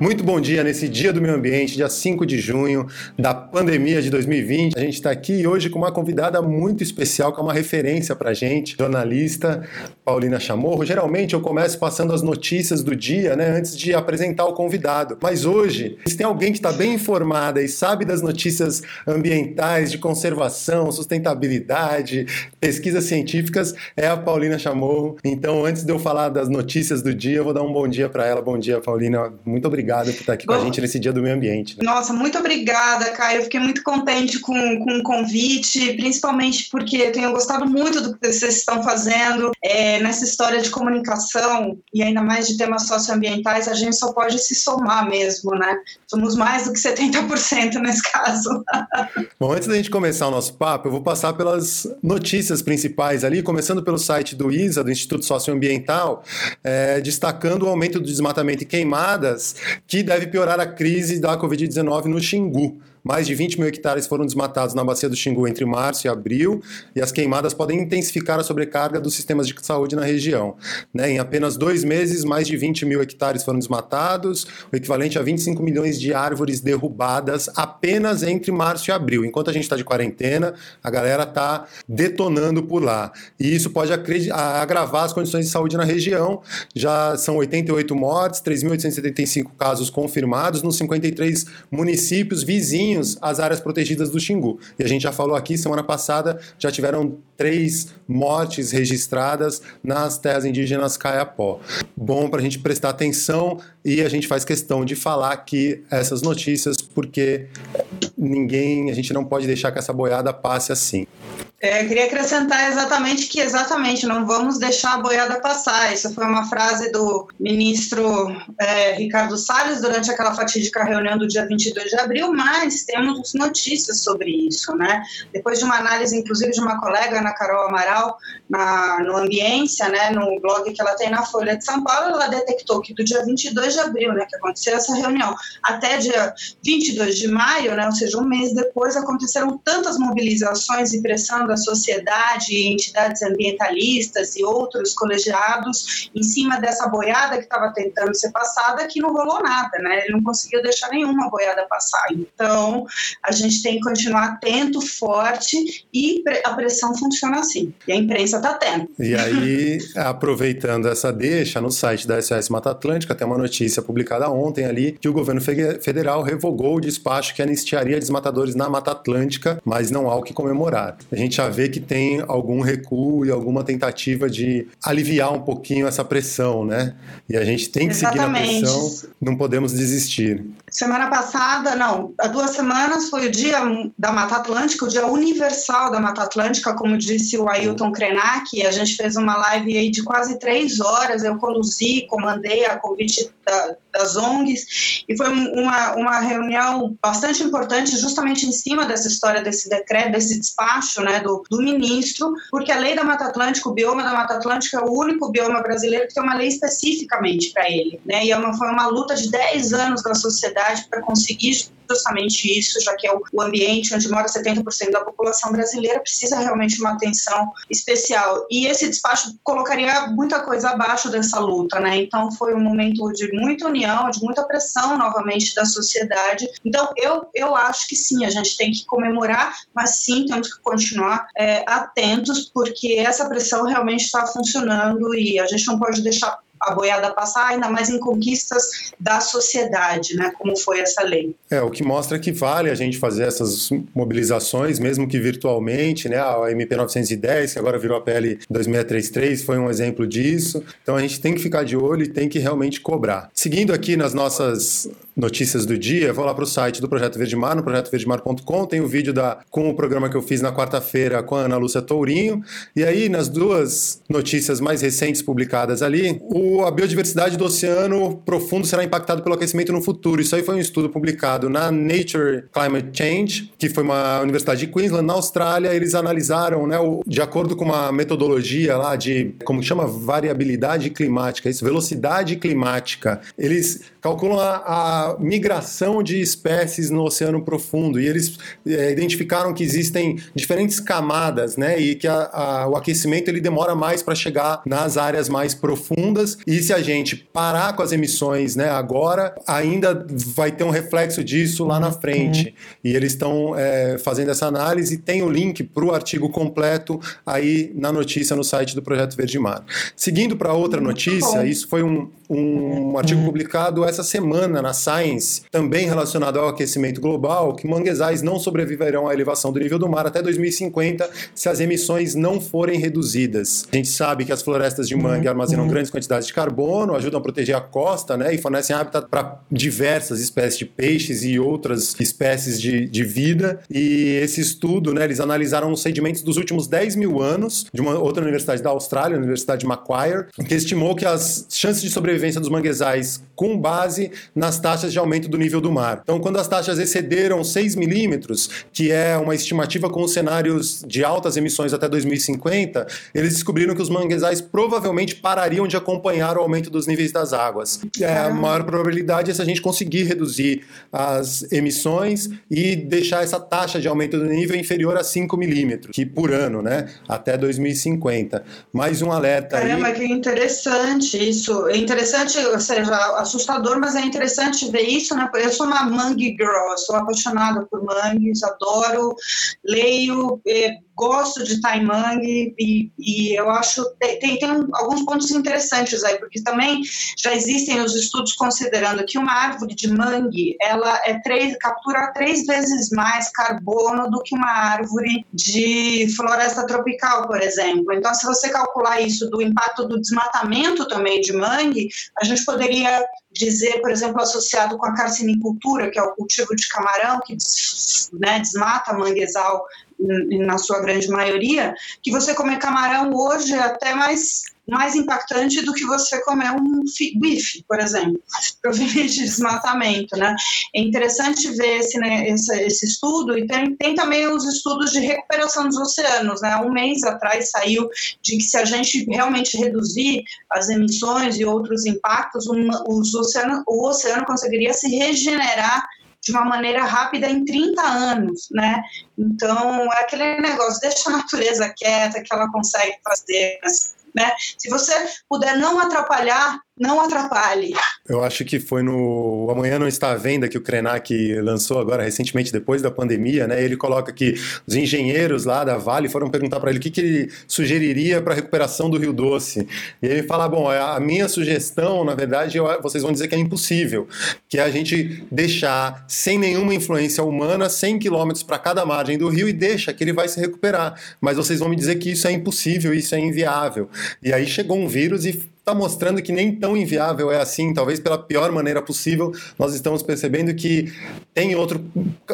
Muito bom dia nesse Dia do Meio Ambiente, dia 5 de junho da pandemia de 2020. A gente está aqui hoje com uma convidada muito especial, que é uma referência para a gente, jornalista Paulina Chamorro. Geralmente eu começo passando as notícias do dia, né, antes de apresentar o convidado. Mas hoje, se tem alguém que está bem informada e sabe das notícias ambientais, de conservação, sustentabilidade, pesquisas científicas, é a Paulina Chamorro. Então, antes de eu falar das notícias do dia, eu vou dar um bom dia para ela. Bom dia, Paulina. Muito obrigado obrigado por estar aqui Bom, com a gente nesse Dia do Meio Ambiente. Né? Nossa, muito obrigada, Caio. Eu fiquei muito contente com, com o convite, principalmente porque tenho gostado muito do que vocês estão fazendo é, nessa história de comunicação e ainda mais de temas socioambientais. A gente só pode se somar mesmo, né? Somos mais do que 70% nesse caso. Bom, antes da gente começar o nosso papo, eu vou passar pelas notícias principais ali, começando pelo site do ISA, do Instituto Socioambiental, é, destacando o aumento do desmatamento e queimadas que deve piorar a crise da Covid-19 no Xingu. Mais de 20 mil hectares foram desmatados na bacia do Xingu entre março e abril, e as queimadas podem intensificar a sobrecarga dos sistemas de saúde na região. Né? Em apenas dois meses, mais de 20 mil hectares foram desmatados, o equivalente a 25 milhões de árvores derrubadas apenas entre março e abril. Enquanto a gente está de quarentena, a galera está detonando por lá. E isso pode agravar as condições de saúde na região. Já são 88 mortes, 3.875 casos confirmados nos 53 municípios vizinhos às áreas protegidas do Xingu. E a gente já falou aqui, semana passada, já tiveram três mortes registradas nas terras indígenas Caiapó. Bom para a gente prestar atenção e a gente faz questão de falar aqui essas notícias porque ninguém, a gente não pode deixar que essa boiada passe assim. É, queria acrescentar exatamente que exatamente não vamos deixar a boiada passar. Isso foi uma frase do ministro é, Ricardo Salles durante aquela fatídica reunião do dia 22 de abril, mas temos notícias sobre isso, né? Depois de uma análise, inclusive, de uma colega, Ana Carol Amaral, na, no Ambiência, né, no blog que ela tem na Folha de São Paulo, ela detectou que do dia 22 de abril, né, que aconteceu essa reunião, até dia 22 de maio, né, ou seja, um mês depois, aconteceram tantas mobilizações e da sociedade, entidades ambientalistas e outros colegiados em cima dessa boiada que estava tentando ser passada, que não rolou nada, né? Ele não conseguiu deixar nenhuma boiada passar. Então, a gente tem que continuar atento, forte e a pressão funciona assim. E a imprensa está atenta. E aí, aproveitando essa deixa, no site da SOS Mata Atlântica tem uma notícia publicada ontem ali que o governo federal revogou o despacho que anistiaria desmatadores na Mata Atlântica, mas não há o que comemorar. A gente já vê que tem algum recuo e alguma tentativa de aliviar um pouquinho essa pressão, né? E a gente tem que Exatamente. seguir na pressão, não podemos desistir. Semana passada, não, há duas semanas foi o dia da Mata Atlântica, o dia universal da Mata Atlântica, como disse o Ailton Krenak, a gente fez uma live aí de quase três horas, eu conduzi, comandei a convite da, das ONGs, e foi uma, uma reunião bastante importante justamente em cima dessa história desse decreto, desse despacho, né, do, do ministro, porque a lei da Mata Atlântica, o bioma da Mata Atlântica é o único bioma brasileiro que tem uma lei especificamente para ele, né, e é uma, foi uma luta de 10 anos da sociedade para conseguir justamente isso, já que é o ambiente onde mora 70% da população brasileira, precisa realmente uma atenção especial. E esse despacho colocaria muita coisa abaixo dessa luta, né? Então foi um momento de muita união, de muita pressão novamente da sociedade. Então eu, eu acho que sim, a gente tem que comemorar, mas sim temos que continuar é, atentos, porque essa pressão realmente está funcionando e a gente não pode deixar a boiada passar, ainda mais em conquistas da sociedade, né, como foi essa lei. É, o que mostra que vale a gente fazer essas mobilizações, mesmo que virtualmente, né, a MP 910, que agora virou a PL 2633, foi um exemplo disso. Então a gente tem que ficar de olho e tem que realmente cobrar. Seguindo aqui nas nossas notícias do dia, vou lá para o site do Projeto Verde Mar, no projetoverdemar.com, tem o um vídeo da, com o programa que eu fiz na quarta-feira com a Ana Lúcia Tourinho, e aí nas duas notícias mais recentes publicadas ali, o a biodiversidade do oceano profundo será impactado pelo aquecimento no futuro. Isso aí foi um estudo publicado na Nature Climate Change, que foi uma universidade de Queensland, na Austrália. Eles analisaram, né, de acordo com uma metodologia lá de, como chama, variabilidade climática, isso, velocidade climática. Eles calculam a, a migração de espécies no oceano profundo e eles é, identificaram que existem diferentes camadas, né, e que a, a, o aquecimento ele demora mais para chegar nas áreas mais profundas e se a gente parar com as emissões, né, agora ainda vai ter um reflexo disso lá na frente. Uhum. E eles estão é, fazendo essa análise tem o link para o artigo completo aí na notícia no site do Projeto Verde Mar. Seguindo para outra notícia, isso foi um, um artigo publicado essa semana na Science, também relacionado ao aquecimento global, que manguezais não sobreviverão à elevação do nível do mar até 2050 se as emissões não forem reduzidas. A gente sabe que as florestas de mangue uhum. armazenam uhum. grandes quantidades de carbono, ajudam a proteger a costa né, e fornecem habitat para diversas espécies de peixes e outras espécies de, de vida. E esse estudo, né, eles analisaram os sedimentos dos últimos 10 mil anos de uma outra universidade da Austrália, a Universidade de Macquarie, que estimou que as chances de sobrevivência dos manguezais com base nas taxas de aumento do nível do mar. Então, quando as taxas excederam 6 milímetros, que é uma estimativa com cenários de altas emissões até 2050, eles descobriram que os manguezais provavelmente parariam de acompanhar o aumento dos níveis das águas. É, a maior probabilidade é se a gente conseguir reduzir as emissões e deixar essa taxa de aumento do nível inferior a 5 milímetros, que por ano, né, até 2050. Mais um alerta Caramba, aí. que interessante isso. É interessante interessante, ou seja, assustador, mas é interessante ver isso, né? Eu sou uma mangue girl, sou apaixonada por mangues, adoro, leio, eh, gosto de Taimang e, e eu acho tem, tem alguns pontos interessantes aí, porque também já existem os estudos considerando que uma árvore de mangue ela é três, captura três vezes mais carbono do que uma árvore de floresta tropical, por exemplo. Então, se você calcular isso do impacto do desmatamento também de mangue, a gente poderia dizer, por exemplo, associado com a carcinicultura, que é o cultivo de camarão, que né, desmata manguezal na sua grande maioria, que você comer camarão hoje é até mais mais impactante do que você comer um bife, por exemplo, provavelmente de desmatamento, né? É interessante ver esse, né, esse, esse, estudo e tem, tem também os estudos de recuperação dos oceanos, né? Um mês atrás saiu de que se a gente realmente reduzir as emissões e outros impactos, um, os oceano, o oceano conseguiria se regenerar de uma maneira rápida em 30 anos, né? Então, é aquele negócio, deixa a natureza quieta, que ela consegue fazer né? Se você puder não atrapalhar, não atrapalhe. Eu acho que foi no Amanhã Não Está à Venda que o Krenak lançou agora recentemente, depois da pandemia, né? Ele coloca que os engenheiros lá da Vale foram perguntar para ele o que, que ele sugeriria para a recuperação do Rio Doce. E ele fala: bom, a minha sugestão, na verdade, eu, vocês vão dizer que é impossível, que é a gente deixar sem nenhuma influência humana 100 quilômetros para cada margem do rio e deixa que ele vai se recuperar. Mas vocês vão me dizer que isso é impossível, isso é inviável. E aí chegou um vírus e está mostrando que nem tão inviável é assim, talvez pela pior maneira possível, nós estamos percebendo que tem outro,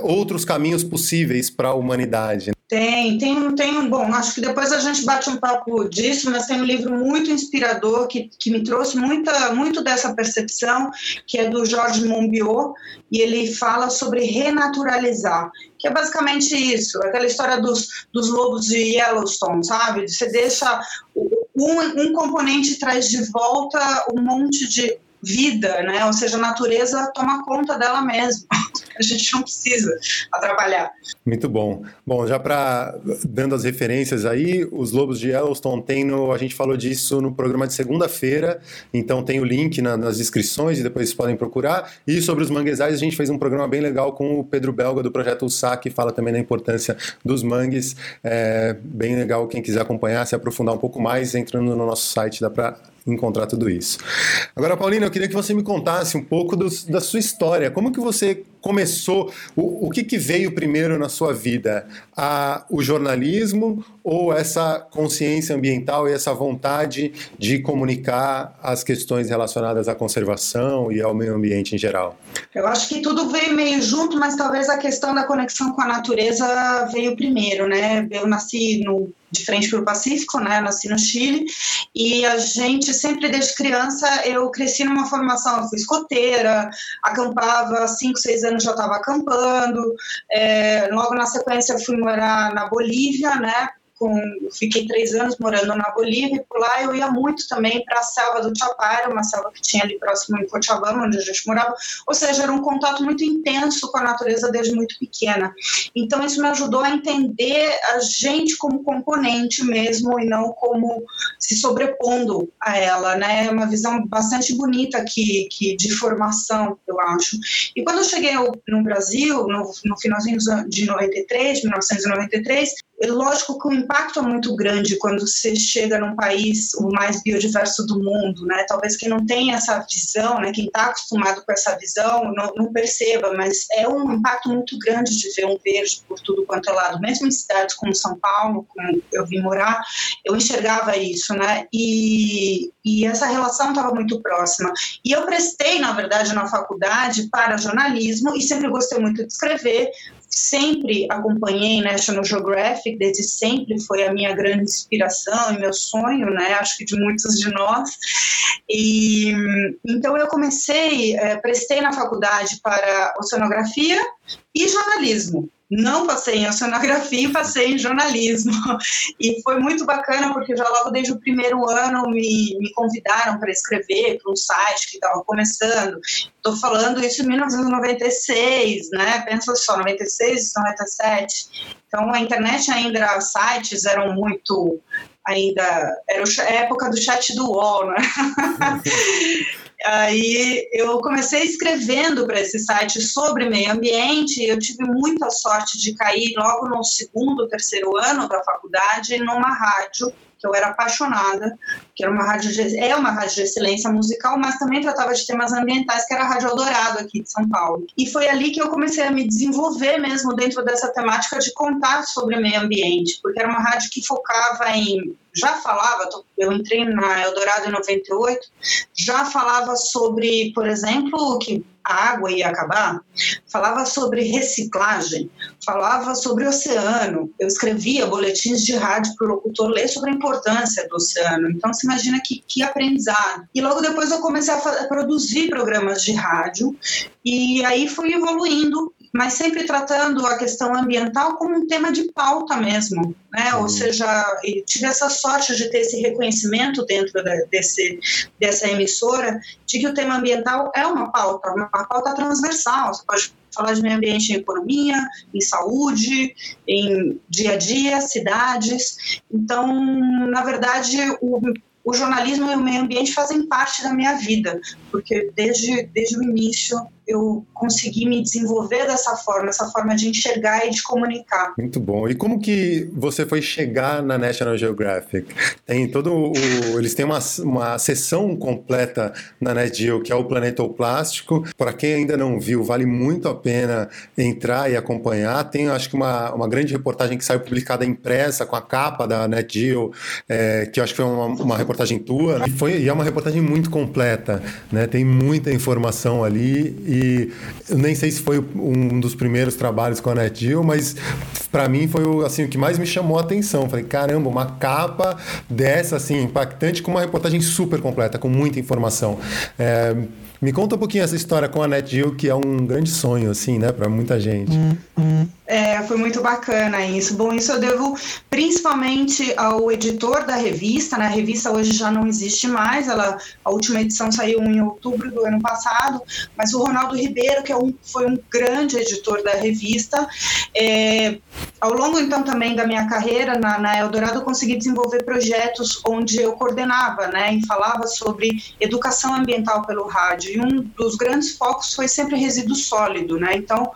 outros caminhos possíveis para a humanidade. Tem, tem, tem um bom. Acho que depois a gente bate um papo disso, mas tem um livro muito inspirador que, que me trouxe muita, muito dessa percepção, que é do Jorge Monbiot, e ele fala sobre renaturalizar, que é basicamente isso, aquela história dos, dos lobos de Yellowstone, sabe? Você deixa um, um componente traz de volta um monte de vida, né? Ou seja, a natureza toma conta dela mesma. A gente não precisa atrapalhar. Muito bom. Bom, já para dando as referências aí, os Lobos de Yellowstone tem no, a gente falou disso no programa de segunda-feira, então tem o link na, nas descrições e depois vocês podem procurar. E sobre os manguezais, a gente fez um programa bem legal com o Pedro Belga do projeto USA, que fala também da importância dos mangues. É bem legal quem quiser acompanhar, se aprofundar um pouco mais, entrando no nosso site, dá para encontrar tudo isso. Agora, Paulina, eu queria que você me contasse um pouco do, da sua história. Como que você começou? O, o que, que veio primeiro na sua vida? A, o jornalismo ou essa consciência ambiental e essa vontade de comunicar as questões relacionadas à conservação e ao meio ambiente em geral? Eu acho que tudo veio meio junto, mas talvez a questão da conexão com a natureza veio primeiro, né? Eu nasci no de frente para o Pacífico, né? Nasci no Chile e a gente sempre desde criança eu cresci numa formação, eu fui escoteira, acampava, cinco, seis anos já estava acampando. É, logo na sequência fui morar na Bolívia, né? Com, fiquei três anos morando na Bolívia e por lá eu ia muito também para a selva do Chapare, uma selva que tinha ali próximo em Cochabamba, onde a gente morava. Ou seja, era um contato muito intenso com a natureza desde muito pequena. Então isso me ajudou a entender a gente como componente mesmo e não como se sobrepondo a ela, né? É uma visão bastante bonita que, que de formação, eu acho. E quando eu cheguei no Brasil, no, no finalzinho de 93, 1993, é lógico que o impacto é muito grande quando você chega num país o mais biodiverso do mundo, né? Talvez quem não tenha essa visão, né, quem está acostumado com essa visão, não, não, perceba, mas é um impacto muito grande de ver um verde por tudo quanto é lado. Mesmo em cidades como São Paulo, como eu vim morar, eu enxergava isso, né? E, e essa relação estava muito próxima. E eu prestei, na verdade, na faculdade para jornalismo e sempre gostei muito de escrever, sempre acompanhei National Geographic, desde sempre foi a minha grande inspiração e meu sonho, né? Acho que de muitos de nós. E então eu comecei, é, prestei na faculdade para oceanografia e jornalismo não passei em oceanografia, passei em jornalismo. E foi muito bacana, porque já logo desde o primeiro ano me, me convidaram para escrever para um site que estava começando. Estou falando isso em 1996, né? Pensa só, 96, 97. Então a internet ainda, sites eram muito ainda era a época do chat do UOL, né? Aí eu comecei escrevendo para esse site sobre meio ambiente. Eu tive muita sorte de cair logo no segundo, terceiro ano da faculdade numa rádio que eu era apaixonada, que era uma rádio de, é uma rádio de excelência musical, mas também tratava de temas ambientais, que era a Rádio Eldorado aqui de São Paulo. E foi ali que eu comecei a me desenvolver mesmo dentro dessa temática de contar sobre meio ambiente, porque era uma rádio que focava em já falava, eu entrei na Eldorado em 98, já falava sobre, por exemplo, que a água ia acabar, falava sobre reciclagem, falava sobre oceano. Eu escrevia boletins de rádio para o locutor ler sobre a importância do oceano. Então, você imagina que, que aprendizado. E logo depois eu comecei a, a produzir programas de rádio e aí fui evoluindo mas sempre tratando a questão ambiental como um tema de pauta mesmo, né? Uhum. Ou seja, tive essa sorte de ter esse reconhecimento dentro desse, dessa emissora de que o tema ambiental é uma pauta, uma pauta transversal. Você pode falar de meio ambiente em economia, em saúde, em dia a dia, cidades. Então, na verdade, o o jornalismo e o meio ambiente fazem parte da minha vida, porque desde, desde o início eu consegui me desenvolver dessa forma, essa forma de enxergar e de comunicar. Muito bom. E como que você foi chegar na National Geographic? Tem todo o, eles têm uma, uma sessão completa na NetGeo que é o Planeta Plástico. Para quem ainda não viu, vale muito a pena entrar e acompanhar. Tem, acho que uma, uma grande reportagem que saiu publicada impressa com a capa da NetGeo, é, que acho que foi uma, uma reportagem tua. Né? E, foi, e é uma reportagem muito completa, né? Tem muita informação ali e nem sei se foi um dos primeiros trabalhos com a NetGeo, mas para mim foi assim, o que mais me chamou a atenção. Falei, caramba, uma capa dessa, assim, impactante, com uma reportagem super completa, com muita informação. É, me conta um pouquinho essa história com a NetGeo, que é um grande sonho, assim, né, para muita gente. É, foi muito bacana isso. Bom, isso eu devo principalmente ao editor da revista, né? A revista hoje já não existe mais, ela, a última edição saiu em outubro do ano passado, mas o Ronaldo Ribeiro, que é um, foi um grande editor da revista, é, ao longo então também da minha carreira na, na Eldorado, eu consegui desenvolver projetos onde eu coordenava, né, e falava sobre educação ambiental pelo rádio e um dos grandes focos foi sempre resíduo sólido, né? Então,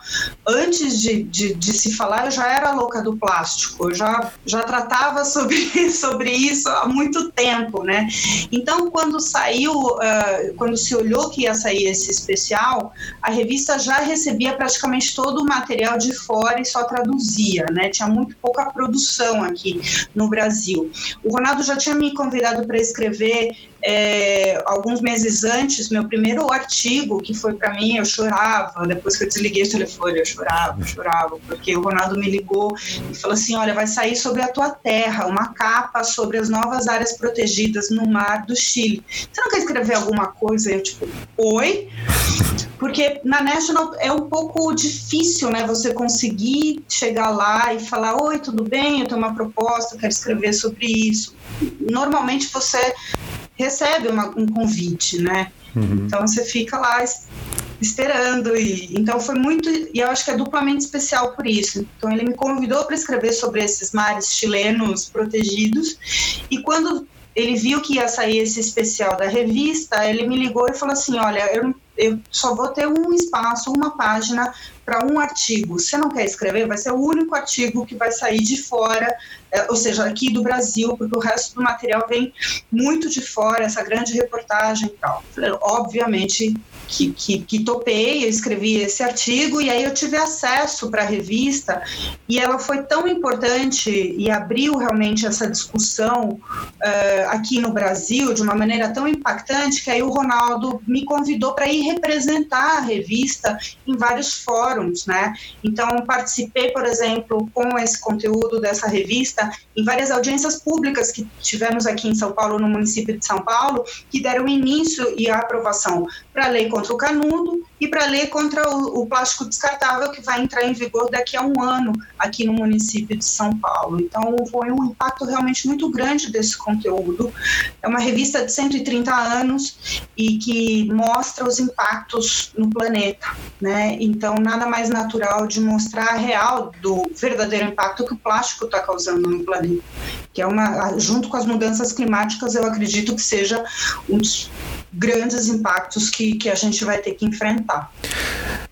antes de, de, de, se falar, eu já era louca do plástico, eu já, já tratava sobre, sobre isso há muito tempo, né? Então, quando saiu, uh, quando se olhou que ia sair esse especial, a revista já recebia praticamente todo o material de fora e só traduzia, né? Tinha muito pouca produção aqui no Brasil. O Ronaldo já tinha me convidado para escrever é, alguns meses antes, meu primeiro artigo, que foi para mim, eu chorava, depois que eu desliguei o telefone, eu chorava, chorava, porque o Ronaldo me ligou e falou assim: olha, vai sair sobre a tua terra, uma capa sobre as novas áreas protegidas no mar do Chile. Você não quer escrever alguma coisa? Eu, tipo, oi? Porque na National é um pouco difícil, né? Você conseguir chegar lá e falar: oi, tudo bem? Eu tenho uma proposta, quero escrever sobre isso. Normalmente você recebe uma, um convite, né? Uhum. Então você fica lá esperando e então foi muito e eu acho que é duplamente especial por isso. Então ele me convidou para escrever sobre esses mares chilenos protegidos e quando ele viu que ia sair esse especial da revista, ele me ligou e falou assim: Olha, eu, eu só vou ter um espaço, uma página para um artigo. Você não quer escrever? Vai ser o único artigo que vai sair de fora, ou seja, aqui do Brasil, porque o resto do material vem muito de fora, essa grande reportagem e tal. Obviamente que, que, que, topei, eu escrevi esse artigo e aí eu tive acesso para a revista e ela foi tão importante e abriu realmente essa discussão uh, aqui no Brasil de uma maneira tão impactante que aí o Ronaldo me convidou para ir representar a revista em vários fóruns, né? Então participei, por exemplo, com esse conteúdo dessa revista em várias audiências públicas que tivemos aqui em São Paulo, no município de São Paulo, que deram início e a aprovação para a lei contra o canudo e para a lei contra o, o, plástico descartável, que vai entrar em vigor daqui a um ano aqui no município de São Paulo. Então, foi um impacto realmente muito grande desse conteúdo. É uma revista de 130 anos e que mostra os impactos no planeta. Né? Então, nada mais natural de mostrar a real do verdadeiro impacto que o plástico está causando no planeta. Que é uma, junto com as mudanças climáticas, eu acredito que seja um dos grandes impactos que, que a gente vai ter que enfrentar.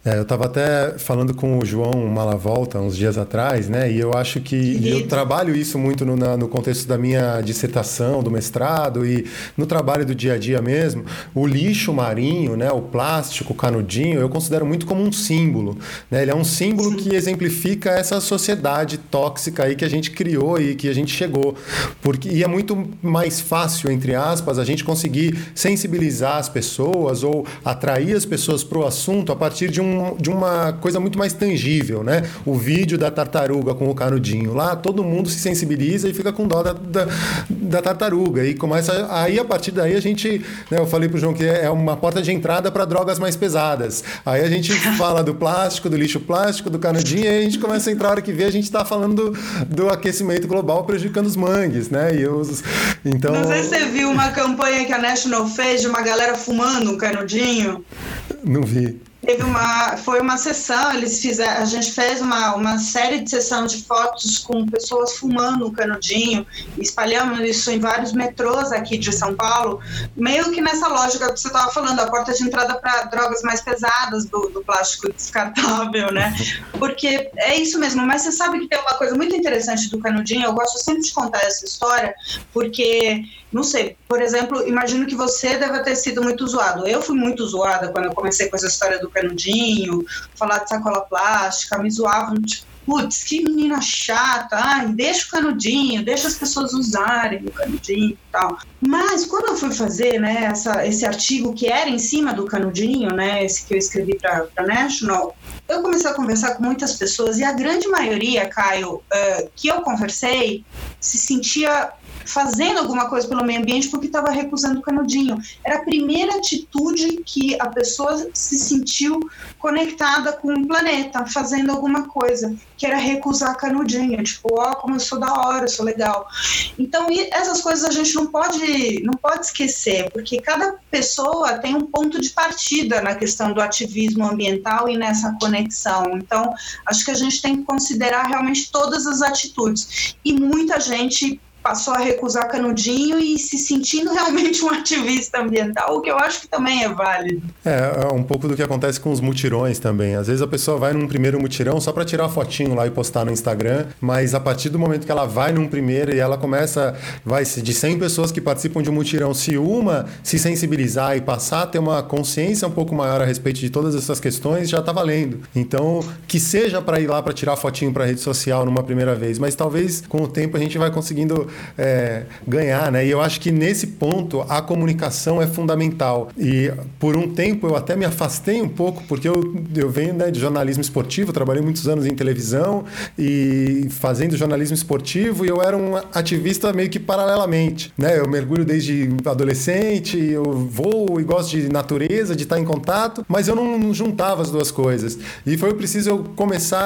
É, eu estava até falando com o João Malavolta uns dias atrás, né? E eu acho que eu trabalho isso muito no, na, no contexto da minha dissertação, do mestrado e no trabalho do dia a dia mesmo. O lixo marinho, né? O plástico, o canudinho, eu considero muito como um símbolo. Né? Ele é um símbolo Sim. que exemplifica essa sociedade tóxica aí que a gente criou e que a gente chegou. Porque, e é muito mais fácil, entre aspas, a gente conseguir sensibilizar as pessoas ou atrair as pessoas para o assunto a partir de um de uma coisa muito mais tangível, né? O vídeo da tartaruga com o canudinho lá, todo mundo se sensibiliza e fica com dó da, da, da tartaruga. E começa. Aí, a partir daí, a gente. Né, eu falei pro João que é uma porta de entrada para drogas mais pesadas. Aí a gente fala do plástico, do lixo plástico, do canudinho, e aí a gente começa a entrar a hora que vê, a gente está falando do, do, aquecimento global prejudicando os mangues, né? E os, então... Não sei se você viu uma campanha que a National fez de uma galera fumando um canudinho. Não vi teve uma foi uma sessão eles fizeram a gente fez uma, uma série de sessão de fotos com pessoas fumando um canudinho espalhamos isso em vários metrôs aqui de São Paulo. Meio que nessa lógica que você estava falando a porta de entrada para drogas mais pesadas do, do, plástico descartável né? Porque é isso mesmo mas você sabe que tem uma coisa muito interessante do canudinho eu gosto sempre de contar essa história porque não sei, por exemplo, imagino que você deve ter sido muito zoado. Eu fui muito zoada quando eu comecei com essa história do canudinho, falar de sacola plástica, me zoavam, tipo, putz, que menina chata, ai, deixa o canudinho, deixa as pessoas usarem o canudinho e tal. Mas quando eu fui fazer, né, essa, esse artigo que era em cima do canudinho, né, esse que eu escrevi para National, eu comecei a conversar com muitas pessoas e a grande maioria, Caio, uh, que eu conversei, se sentia fazendo alguma coisa pelo meio ambiente porque estava recusando o canudinho. Era a primeira atitude que a pessoa se sentiu conectada com o planeta, fazendo alguma coisa, que era recusar canudinho, tipo, ó, oh, como eu sou da hora, eu sou legal. Então, essas coisas a gente não pode, não pode esquecer, porque cada pessoa tem um ponto de partida na questão do ativismo ambiental e nessa conexão. Então, acho que a gente tem que considerar realmente todas as atitudes. E muita gente passou a recusar canudinho e se sentindo realmente um ativista ambiental, o que eu acho que também é válido. É, é um pouco do que acontece com os mutirões também. Às vezes a pessoa vai num primeiro mutirão só para tirar a fotinho lá e postar no Instagram, mas a partir do momento que ela vai num primeiro e ela começa, vai de 100 pessoas que participam de um mutirão, se uma se sensibilizar e passar a ter uma consciência um pouco maior a respeito de todas essas questões, já está valendo. Então, que seja para ir lá para tirar fotinho para rede social numa primeira vez, mas talvez com o tempo a gente vai conseguindo é, ganhar, né? E eu acho que nesse ponto a comunicação é fundamental. E por um tempo eu até me afastei um pouco, porque eu, eu venho né, de jornalismo esportivo, trabalhei muitos anos em televisão e fazendo jornalismo esportivo e eu era um ativista meio que paralelamente, né? Eu mergulho desde adolescente, eu vou e gosto de natureza, de estar em contato, mas eu não juntava as duas coisas. E foi preciso eu começar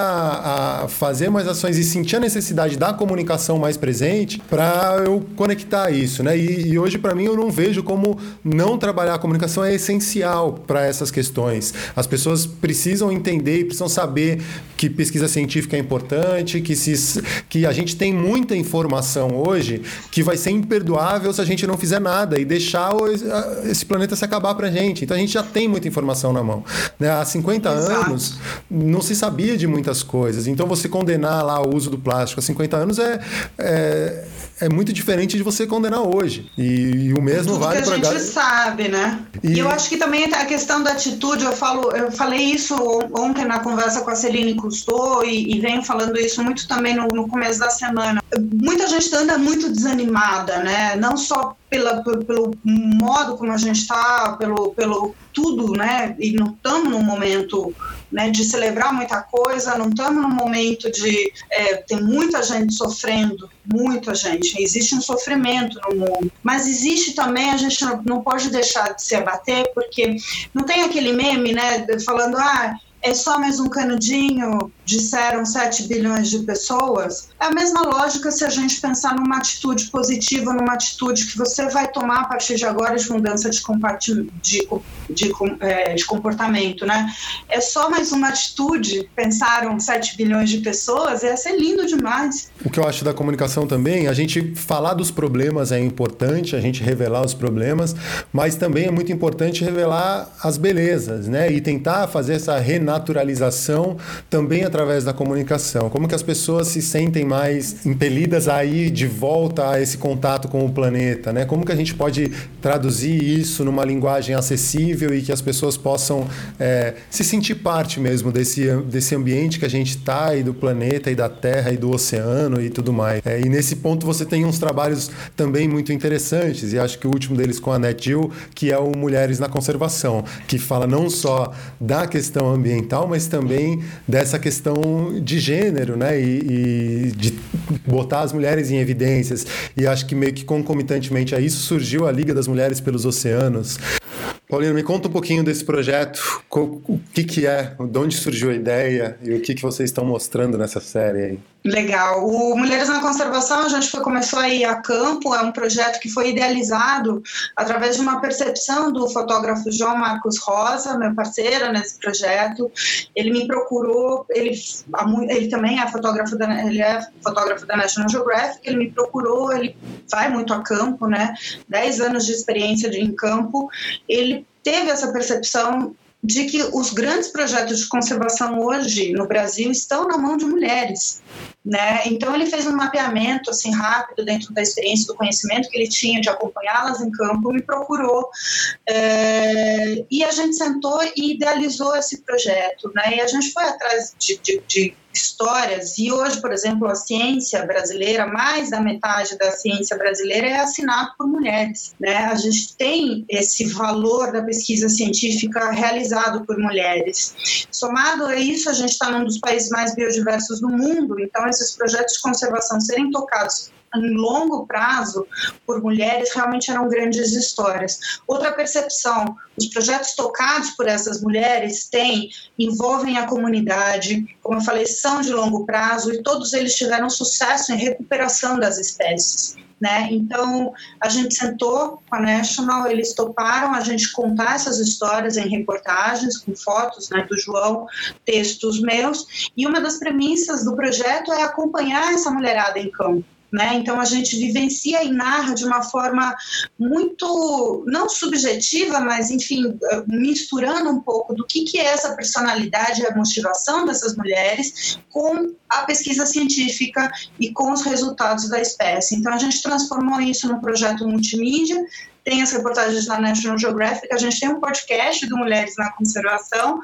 a fazer mais ações e sentir a necessidade da comunicação mais presente para eu conectar isso, né? E, e hoje para mim eu não vejo como não trabalhar a comunicação é essencial para essas questões. As pessoas precisam entender e precisam saber que pesquisa científica é importante, que, se, que a gente tem muita informação hoje que vai ser imperdoável se a gente não fizer nada e deixar esse planeta se acabar para a gente. Então a gente já tem muita informação na mão. Né? Há 50 Exato. anos não se sabia de muitas coisas. Então você condenar lá o uso do plástico há 50 anos é, é é muito diferente de você condenar hoje. E, e o mesmo Tudo vale para a gente sabe, né? E... e... eu acho que também a questão da atitude, eu falo, eu falei isso ontem na conversa com a Celine Cousteau e, e venho falando isso muito também no, no começo da semana. Muita gente anda muito desanimada, né? Não só pela, pelo, modo como a gente está, pelo, pelo tudo, né? E não estamos num momento né, de celebrar muita coisa, não estamos num momento de. É, tem muita gente sofrendo, muita gente. Existe um sofrimento no mundo. Mas existe também, a gente não pode deixar de se abater, porque não tem aquele meme, né, falando, ah é só mais um canudinho, disseram 7 bilhões de pessoas. É a mesma lógica se a gente pensar numa atitude positiva, numa atitude que você vai tomar a partir de agora de mudança de, de, de, é, de comportamento, né? É só mais uma atitude, pensaram 7 bilhões de pessoas, ia ser lindo demais. O que eu acho da comunicação também, a gente falar dos problemas é importante, a gente revelar os problemas, mas também é muito importante revelar as belezas, né? E tentar fazer essa renascença naturalização também através da comunicação. Como que as pessoas se sentem mais impelidas a ir de volta a esse contato com o planeta, né? Como que a gente pode traduzir isso numa linguagem acessível e que as pessoas possam é, se sentir parte mesmo desse, desse ambiente que a gente está e do planeta e da Terra e do oceano e tudo mais. É, e nesse ponto você tem uns trabalhos também muito interessantes e acho que o último deles com a NetGill, que é o Mulheres na Conservação, que fala não só da questão ambiental, mas também dessa questão de gênero, né? E, e, de botar as mulheres em evidências. E acho que meio que concomitantemente a isso surgiu a Liga das Mulheres pelos Oceanos. Paulina, me conta um pouquinho desse projeto, o que, que é, de onde surgiu a ideia e o que, que vocês estão mostrando nessa série aí. Legal. O Mulheres na Conservação, a gente foi, começou a ir a campo, é um projeto que foi idealizado através de uma percepção do fotógrafo João Marcos Rosa, meu parceiro nesse projeto. Ele me procurou, ele, ele também é fotógrafo da, ele é fotógrafo da National Geographic, ele me procurou, ele vai muito a campo, né? Dez anos de experiência de, em campo. Ele teve essa percepção de que os grandes projetos de conservação hoje no Brasil estão na mão de mulheres. Né? Então ele fez um mapeamento assim rápido dentro da experiência do conhecimento que ele tinha de acompanhá-las em campo, me procurou é, e a gente sentou e idealizou esse projeto, né? E a gente foi atrás de, de, de histórias e hoje, por exemplo, a ciência brasileira, mais da metade da ciência brasileira é assinada por mulheres, né? A gente tem esse valor da pesquisa científica realizado por mulheres. Somado a isso, a gente está num dos países mais biodiversos do mundo, então esses projetos de conservação serem tocados em longo prazo por mulheres realmente eram grandes histórias. Outra percepção, os projetos tocados por essas mulheres têm envolvem a comunidade, como eu falei, são de longo prazo e todos eles tiveram sucesso em recuperação das espécies. Né? Então, a gente sentou com a National, eles toparam a gente contar essas histórias em reportagens, com fotos né, do João, textos meus, e uma das premissas do projeto é acompanhar essa mulherada em campo né? Então a gente vivencia e narra de uma forma muito não subjetiva, mas enfim, misturando um pouco do que que é essa personalidade e a motivação dessas mulheres com a pesquisa científica e com os resultados da espécie. Então a gente transformou isso num projeto multimídia tem as reportagens na National Geographic, a gente tem um podcast do Mulheres na Conservação,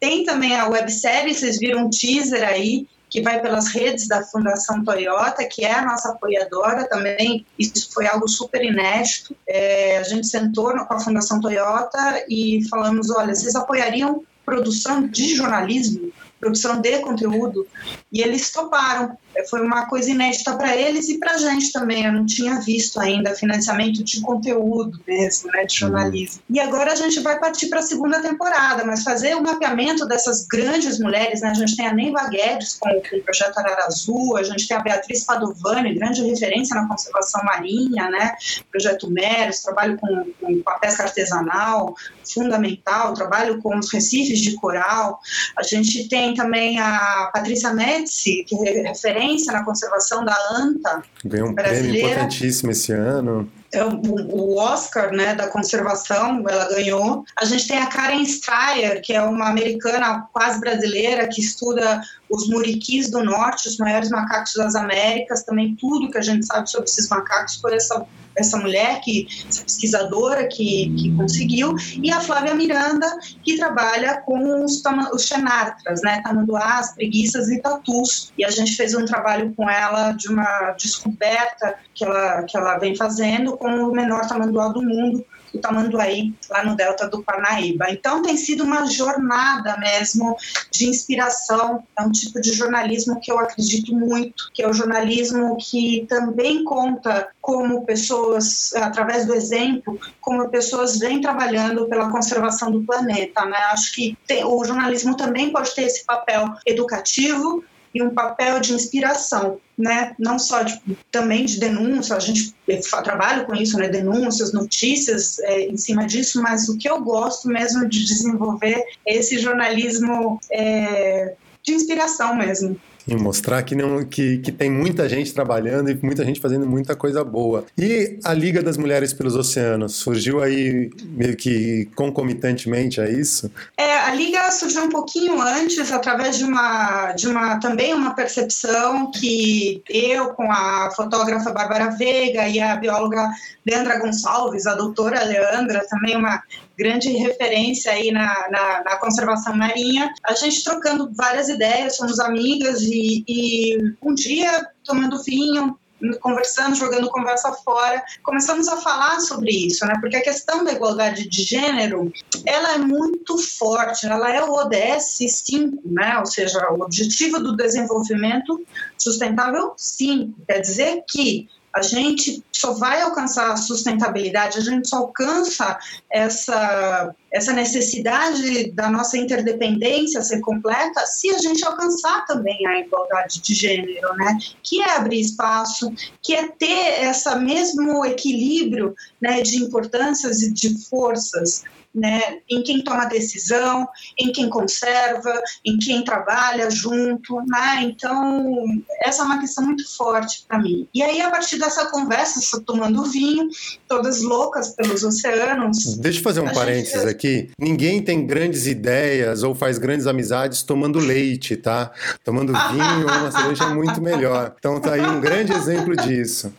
tem também a websérie, vocês viram um teaser aí, que vai pelas redes da Fundação Toyota, que é a nossa apoiadora também. Isso foi algo super inédito. É, a gente sentou com a Fundação Toyota e falamos: olha, vocês apoiariam produção de jornalismo? produção de conteúdo, e eles toparam. Foi uma coisa inédita para eles e para a gente também. Eu não tinha visto ainda financiamento de conteúdo mesmo, né, de jornalismo. Uhum. E agora a gente vai partir para a segunda temporada, mas fazer o mapeamento dessas grandes mulheres, né? A gente tem a Neiva Guedes com o projeto Arara Azul, a gente tem a Beatriz Padovani, grande referência na conservação marinha, né? Projeto Meros, trabalho com, com a pesca artesanal, fundamental, trabalho com os recifes de coral. A gente tem também a Patrícia Metzi, que é referência na conservação da anta. Ganhou um brasileira. prêmio importantíssimo esse ano. É o Oscar né, da conservação, ela ganhou. A gente tem a Karen Steyer, que é uma americana quase brasileira que estuda os muriquis do norte, os maiores macacos das Américas, também tudo que a gente sabe sobre esses macacos por essa essa mulher, que, essa pesquisadora que, que conseguiu, e a Flávia Miranda, que trabalha com os, os xenartras, né, tamanduás, preguiças e tatus. E a gente fez um trabalho com ela de uma descoberta que ela, que ela vem fazendo com o menor tamanduá do mundo, o Tamanduaí, lá no delta do Parnaíba. Então tem sido uma jornada mesmo de inspiração, é um tipo de jornalismo que eu acredito muito, que é o jornalismo que também conta como pessoas, através do exemplo, como pessoas vêm trabalhando pela conservação do planeta. Né? Acho que tem, o jornalismo também pode ter esse papel educativo, e um papel de inspiração, né? Não só de, também de denúncia, a gente trabalha com isso, né? Denúncias, notícias é, em cima disso, mas o que eu gosto mesmo de desenvolver é esse jornalismo é, de inspiração mesmo. E mostrar que, não, que, que tem muita gente trabalhando e muita gente fazendo muita coisa boa. E a Liga das Mulheres pelos Oceanos surgiu aí meio que concomitantemente a isso? É, a Liga surgiu um pouquinho antes, através de uma, de uma também uma percepção que eu, com a fotógrafa Bárbara Veiga e a bióloga Leandra Gonçalves, a doutora Leandra, também uma grande referência aí na, na, na, conservação marinha. A gente trocando várias ideias, somos amigas e, e um dia tomando vinho, conversando, jogando conversa fora, começamos a falar sobre isso, né? Porque a questão da igualdade de gênero, ela é muito forte, ela é o ODS 5, né? Ou seja, o objetivo do desenvolvimento sustentável 5, quer dizer que a gente só vai alcançar a sustentabilidade, a gente só alcança essa, essa necessidade da nossa interdependência ser completa se a gente alcançar também a igualdade de gênero, né? Que é abrir espaço, que é ter esse mesmo equilíbrio né, de importâncias e de forças né, em quem toma decisão, em quem conserva, em quem trabalha junto, né? Então, essa é uma questão muito forte para mim. E aí, a partir dessa conversa, tomando vinho, todas loucas pelos oceanos. Deixa eu fazer um parênteses gente... aqui. Ninguém tem grandes ideias ou faz grandes amizades tomando leite, tá? Tomando vinho ou uma cerveja é muito melhor. Então, tá aí um grande exemplo disso.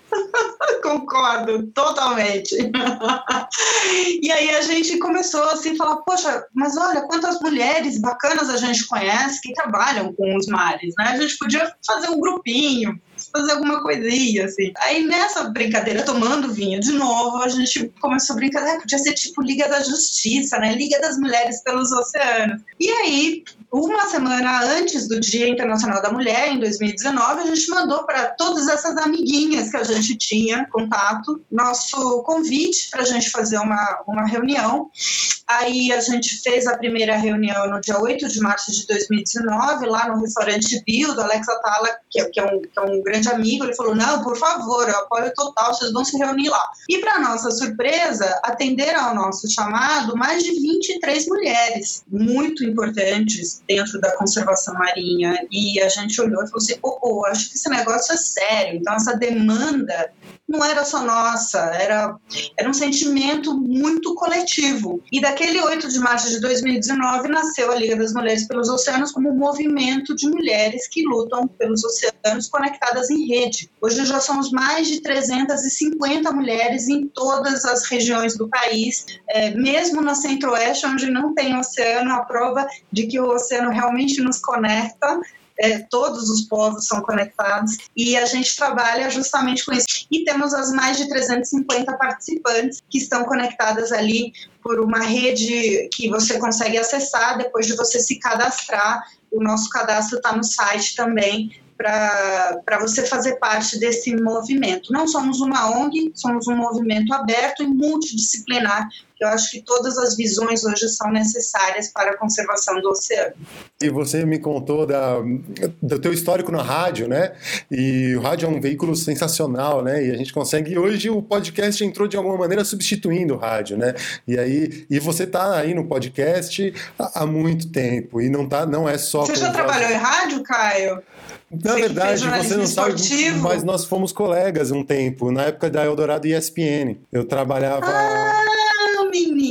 Concordo, totalmente. e aí a gente começou assim falar, poxa, mas olha quantas mulheres bacanas a gente conhece que trabalham com os mares, né? A gente podia fazer um grupinho, fazer alguma coisinha, assim. Aí nessa brincadeira, tomando vinho de novo, a gente começou a brincar, ah, podia ser tipo Liga da Justiça, né? Liga das Mulheres pelos Oceanos. E aí, uma semana antes do Dia Internacional da Mulher, em 2019, a gente mandou para todas essas amiguinhas que a gente tinha contato, nosso convite para a gente fazer uma, uma reunião. Aí a gente fez a primeira reunião no dia 8 de março de 2019, lá no restaurante Bio, do Alex Atala, que é, que, é um, que é um grande amigo. Ele falou: Não, por favor, eu apoio total, vocês vão se reunir lá. E, para nossa surpresa, atenderam ao nosso chamado mais de 23 mulheres, muito importantes dentro da conservação marinha. E a gente olhou e falou assim: oh, oh, acho que esse negócio é sério. Então, essa demanda não era só nossa, era, era um sentimento muito coletivo. E daquele 8 de março de 2019 nasceu a Liga das Mulheres pelos Oceanos como um movimento de mulheres que lutam pelos oceanos conectadas em rede. Hoje já somos mais de 350 mulheres em todas as regiões do país, é, mesmo na Centro-Oeste, onde não tem oceano, a prova de que o oceano realmente nos conecta é, todos os povos são conectados e a gente trabalha justamente com isso. E temos as mais de 350 participantes que estão conectadas ali por uma rede que você consegue acessar depois de você se cadastrar. O nosso cadastro está no site também para você fazer parte desse movimento. Não somos uma ONG, somos um movimento aberto e multidisciplinar eu acho que todas as visões hoje são necessárias para a conservação do oceano. E você me contou da, do teu histórico na rádio, né? E o rádio é um veículo sensacional, né? E a gente consegue. Hoje o podcast entrou de alguma maneira substituindo o rádio, né? E aí e você está aí no podcast há, há, muito tempo e não tá, não é só. Você já trabalhou em rádio, Caio? Na verdade, você não esportivo. sabe, mas nós fomos colegas um tempo, na época da Eldorado ESPN. Eu trabalhava. Ah!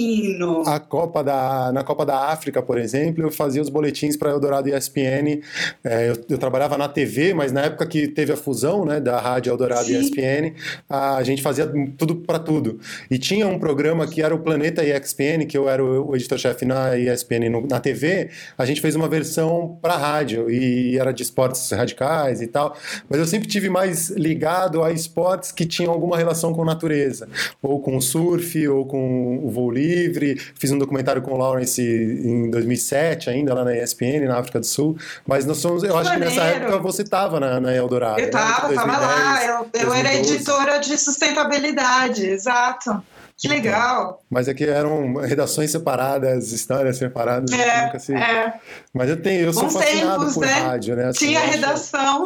Menino! A Copa da, na Copa da África, por exemplo, eu fazia os boletins para Eldorado e ESPN. É, eu, eu, trabalhava na TV, mas na época que teve a fusão né, da Rádio Eldorado Sim. e ESPN, a gente fazia tudo para tudo. E tinha um programa que era o Planeta ESPN, que eu era o, editor-chefe na ESPN no, na TV. A gente fez uma versão para rádio e era de esportes radicais e tal. Mas eu sempre tive mais ligado a esportes que tinham alguma relação com natureza, ou com o surf, ou com o voo livre, fiz um documentário com o Lawrence em 2007, ainda lá na ESPN, na África do Sul. Mas nós somos, eu acho que nessa época você estava na, na Eldorado. Eu estava, né? estava lá. Eu, eu era editora de sustentabilidade, exato. Que legal! Mas é que eram redações separadas, histórias separadas. É, nunca se... é. Mas eu tenho, eu sou fascinado tempos, por né? rádio, né? Assim, Tinha redação.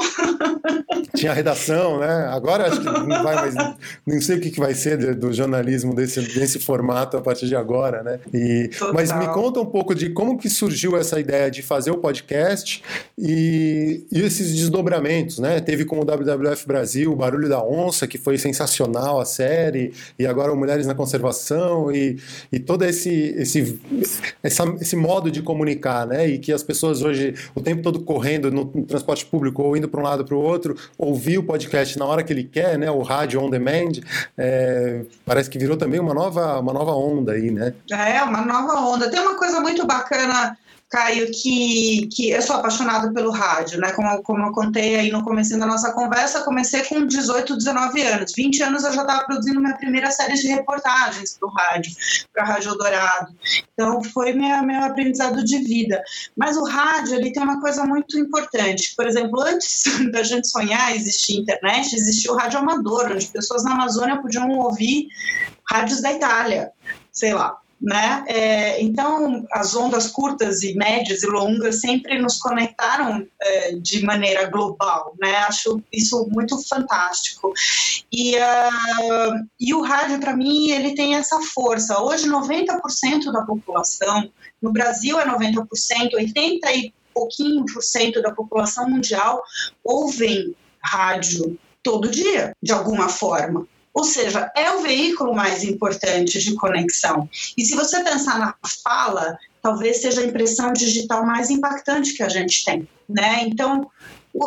Tinha redação, né? Agora acho que não vai mais. Não sei o que vai ser do jornalismo desse, desse formato a partir de agora, né? E, mas me conta um pouco de como que surgiu essa ideia de fazer o podcast e, e esses desdobramentos, né? Teve com o WWF Brasil, o Barulho da Onça, que foi sensacional a série, e agora o Mulheres na conservação e, e todo esse, esse, essa, esse modo de comunicar, né? E que as pessoas hoje, o tempo todo correndo no, no transporte público ou indo para um lado para o outro, ouvir o podcast na hora que ele quer, né? O rádio on demand, é, parece que virou também uma nova, uma nova onda aí, né? É, uma nova onda. Tem uma coisa muito bacana Caio, que, que eu sou apaixonado pelo rádio, né? Como, como eu contei aí no começo da nossa conversa, comecei com 18, 19 anos. 20 anos eu já estava produzindo minha primeira série de reportagens para o rádio, para a Rádio Eldorado. Então foi minha, meu aprendizado de vida. Mas o rádio, ele tem uma coisa muito importante. Por exemplo, antes da gente sonhar existir internet, existia o rádio amador, onde pessoas na Amazônia podiam ouvir rádios da Itália, sei lá né? É, então, as ondas curtas e médias e longas sempre nos conectaram é, de maneira global, né? Acho isso muito fantástico. E, uh, e o rádio, para mim, ele tem essa força. Hoje, 90% da população, no Brasil é 90%, 80% e pouquinho por cento da população mundial ouvem rádio todo dia, de alguma forma. Ou seja, é o veículo mais importante de conexão. E se você pensar na fala, talvez seja a impressão digital mais impactante que a gente tem. Né? Então,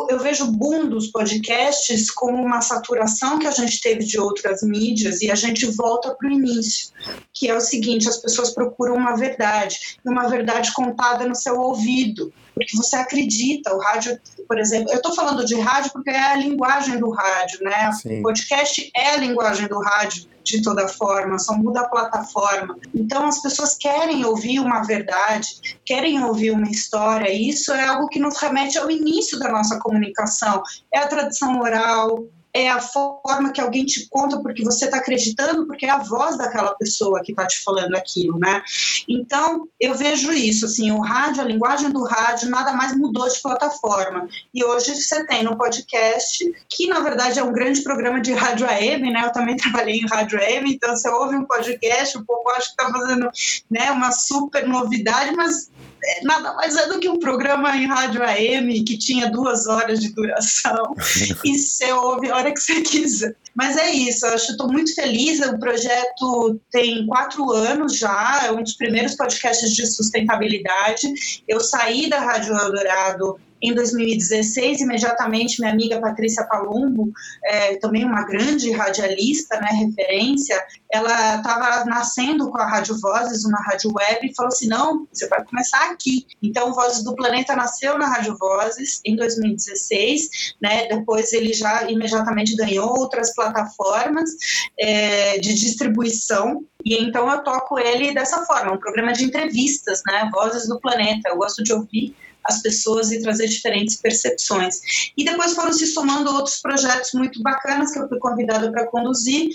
eu vejo o boom dos podcasts como uma saturação que a gente teve de outras mídias e a gente volta para o início, que é o seguinte: as pessoas procuram uma verdade, uma verdade contada no seu ouvido, porque você acredita. O rádio, por exemplo, eu estou falando de rádio porque é a linguagem do rádio, né? Sim. O podcast é a linguagem do rádio de toda forma, só muda a plataforma. Então as pessoas querem ouvir uma verdade, querem ouvir uma história, e isso é algo que nos remete ao início da nossa comunicação. É a tradição oral, é a forma que alguém te conta porque você está acreditando, porque é a voz daquela pessoa que está te falando aquilo, né? Então, eu vejo isso, assim, o rádio, a linguagem do rádio, nada mais mudou de plataforma. E hoje você tem no podcast, que na verdade é um grande programa de rádio AM, né? Eu também trabalhei em rádio AM, então você ouve um podcast, o povo acha que está fazendo né, uma super novidade, mas nada mais é do que um programa em rádio AM que tinha duas horas de duração e você ouve a hora que você quiser. Mas é isso, eu acho estou muito feliz. O projeto tem quatro anos já, é um dos primeiros podcasts de sustentabilidade. Eu saí da Rádio Eldorado em 2016, imediatamente, minha amiga Patrícia Palumbo, é, também uma grande radialista, né, referência, ela estava nascendo com a Rádio Vozes, uma rádio web, e falou assim: não, você vai começar aqui. Então, Vozes do Planeta nasceu na Rádio Vozes em 2016, né, depois ele já imediatamente ganhou outras plataformas é, de distribuição. E então eu toco ele dessa forma, um programa de entrevistas, né? Vozes do Planeta. Eu gosto de ouvir as pessoas e trazer diferentes percepções. E depois foram se somando outros projetos muito bacanas que eu fui convidada para conduzir,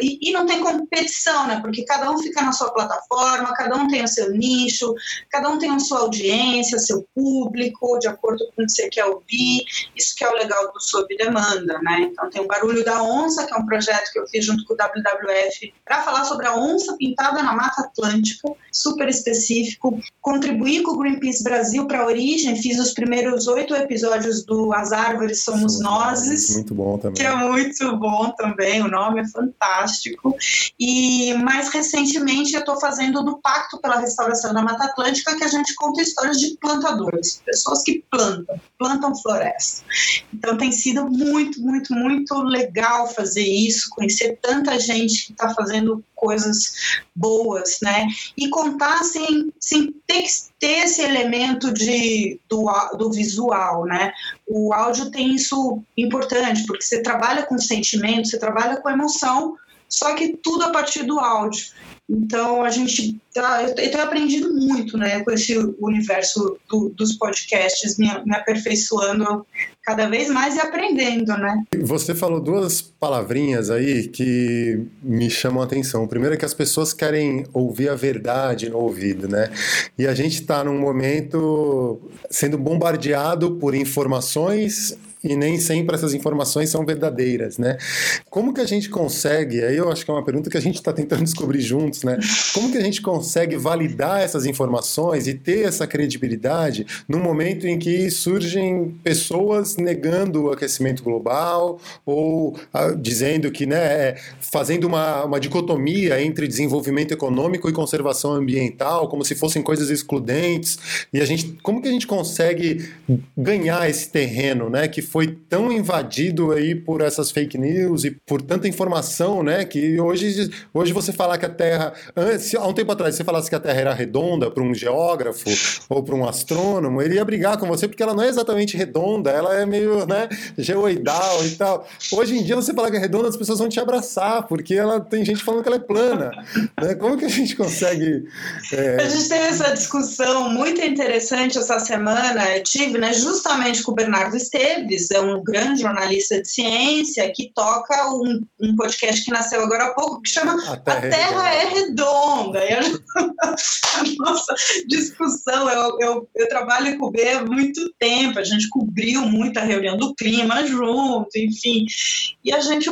e, e, não tem competição, né? Porque cada um fica na sua plataforma, cada um tem o seu nicho, cada um tem a sua audiência, seu público, de acordo com o que você quer ouvir. Isso que é o legal do Sob Demanda, né? Então tem o Barulho da Onça, que é um projeto que eu fiz junto com o WWF para falar sobre a onça pintada na Mata Atlântica, super específico. Contribuir com o Greenpeace Brasil para origem, fiz os primeiros oito episódios do As Árvores Somos Nós. Muito bom também. Que é muito bom também, o nome é fantástico. E mais recentemente eu estou fazendo do Pacto pela Restauração da Mata Atlântica, que a gente conta histórias de plantadores, pessoas que plantam, plantam floresta. Então tem sido muito, muito, muito legal fazer isso, conhecer tanta gente que está fazendo coisas boas, né? E contar sem, sem ter que ter esse elemento de, do, do visual, né? O áudio tem isso importante, porque você trabalha com sentimento, você trabalha com emoção, só que tudo a partir do áudio. Então a gente tá, eu tenho aprendido muito, né, com esse universo do, dos podcasts, me, me aperfeiçoando cada vez mais e aprendendo, né? Você falou duas palavrinhas aí que me chamam a atenção. O primeiro é que as pessoas querem ouvir a verdade no ouvido, né? E a gente está num momento sendo bombardeado por informações e nem sempre essas informações são verdadeiras, né? Como que a gente consegue, aí eu acho que é uma pergunta que a gente está tentando descobrir juntos, né? Como que a gente consegue validar essas informações e ter essa credibilidade no momento em que surgem pessoas negando o aquecimento global ou ah, dizendo que, né, é, fazendo uma, uma dicotomia entre desenvolvimento econômico e conservação ambiental, como se fossem coisas excludentes, e a gente, como que a gente consegue ganhar esse terreno, né, que foi tão invadido aí por essas fake news e por tanta informação, né? Que hoje, hoje você falar que a Terra. Antes, há um tempo atrás, você falasse que a Terra era redonda para um geógrafo ou para um astrônomo, ele ia brigar com você porque ela não é exatamente redonda, ela é meio né, geoidal e tal. Hoje em dia, você falar que é redonda, as pessoas vão te abraçar, porque ela tem gente falando que ela é plana. Né? Como que a gente consegue. É... A gente teve essa discussão muito interessante essa semana, eu tive, né, justamente com o Bernardo Esteves é um grande jornalista de ciência que toca um, um podcast que nasceu agora há pouco que chama A Terra, a Terra é Redonda. É redonda. a nossa discussão, eu, eu, eu trabalho com o B há muito tempo, a gente cobriu muita reunião do clima junto, enfim, e a gente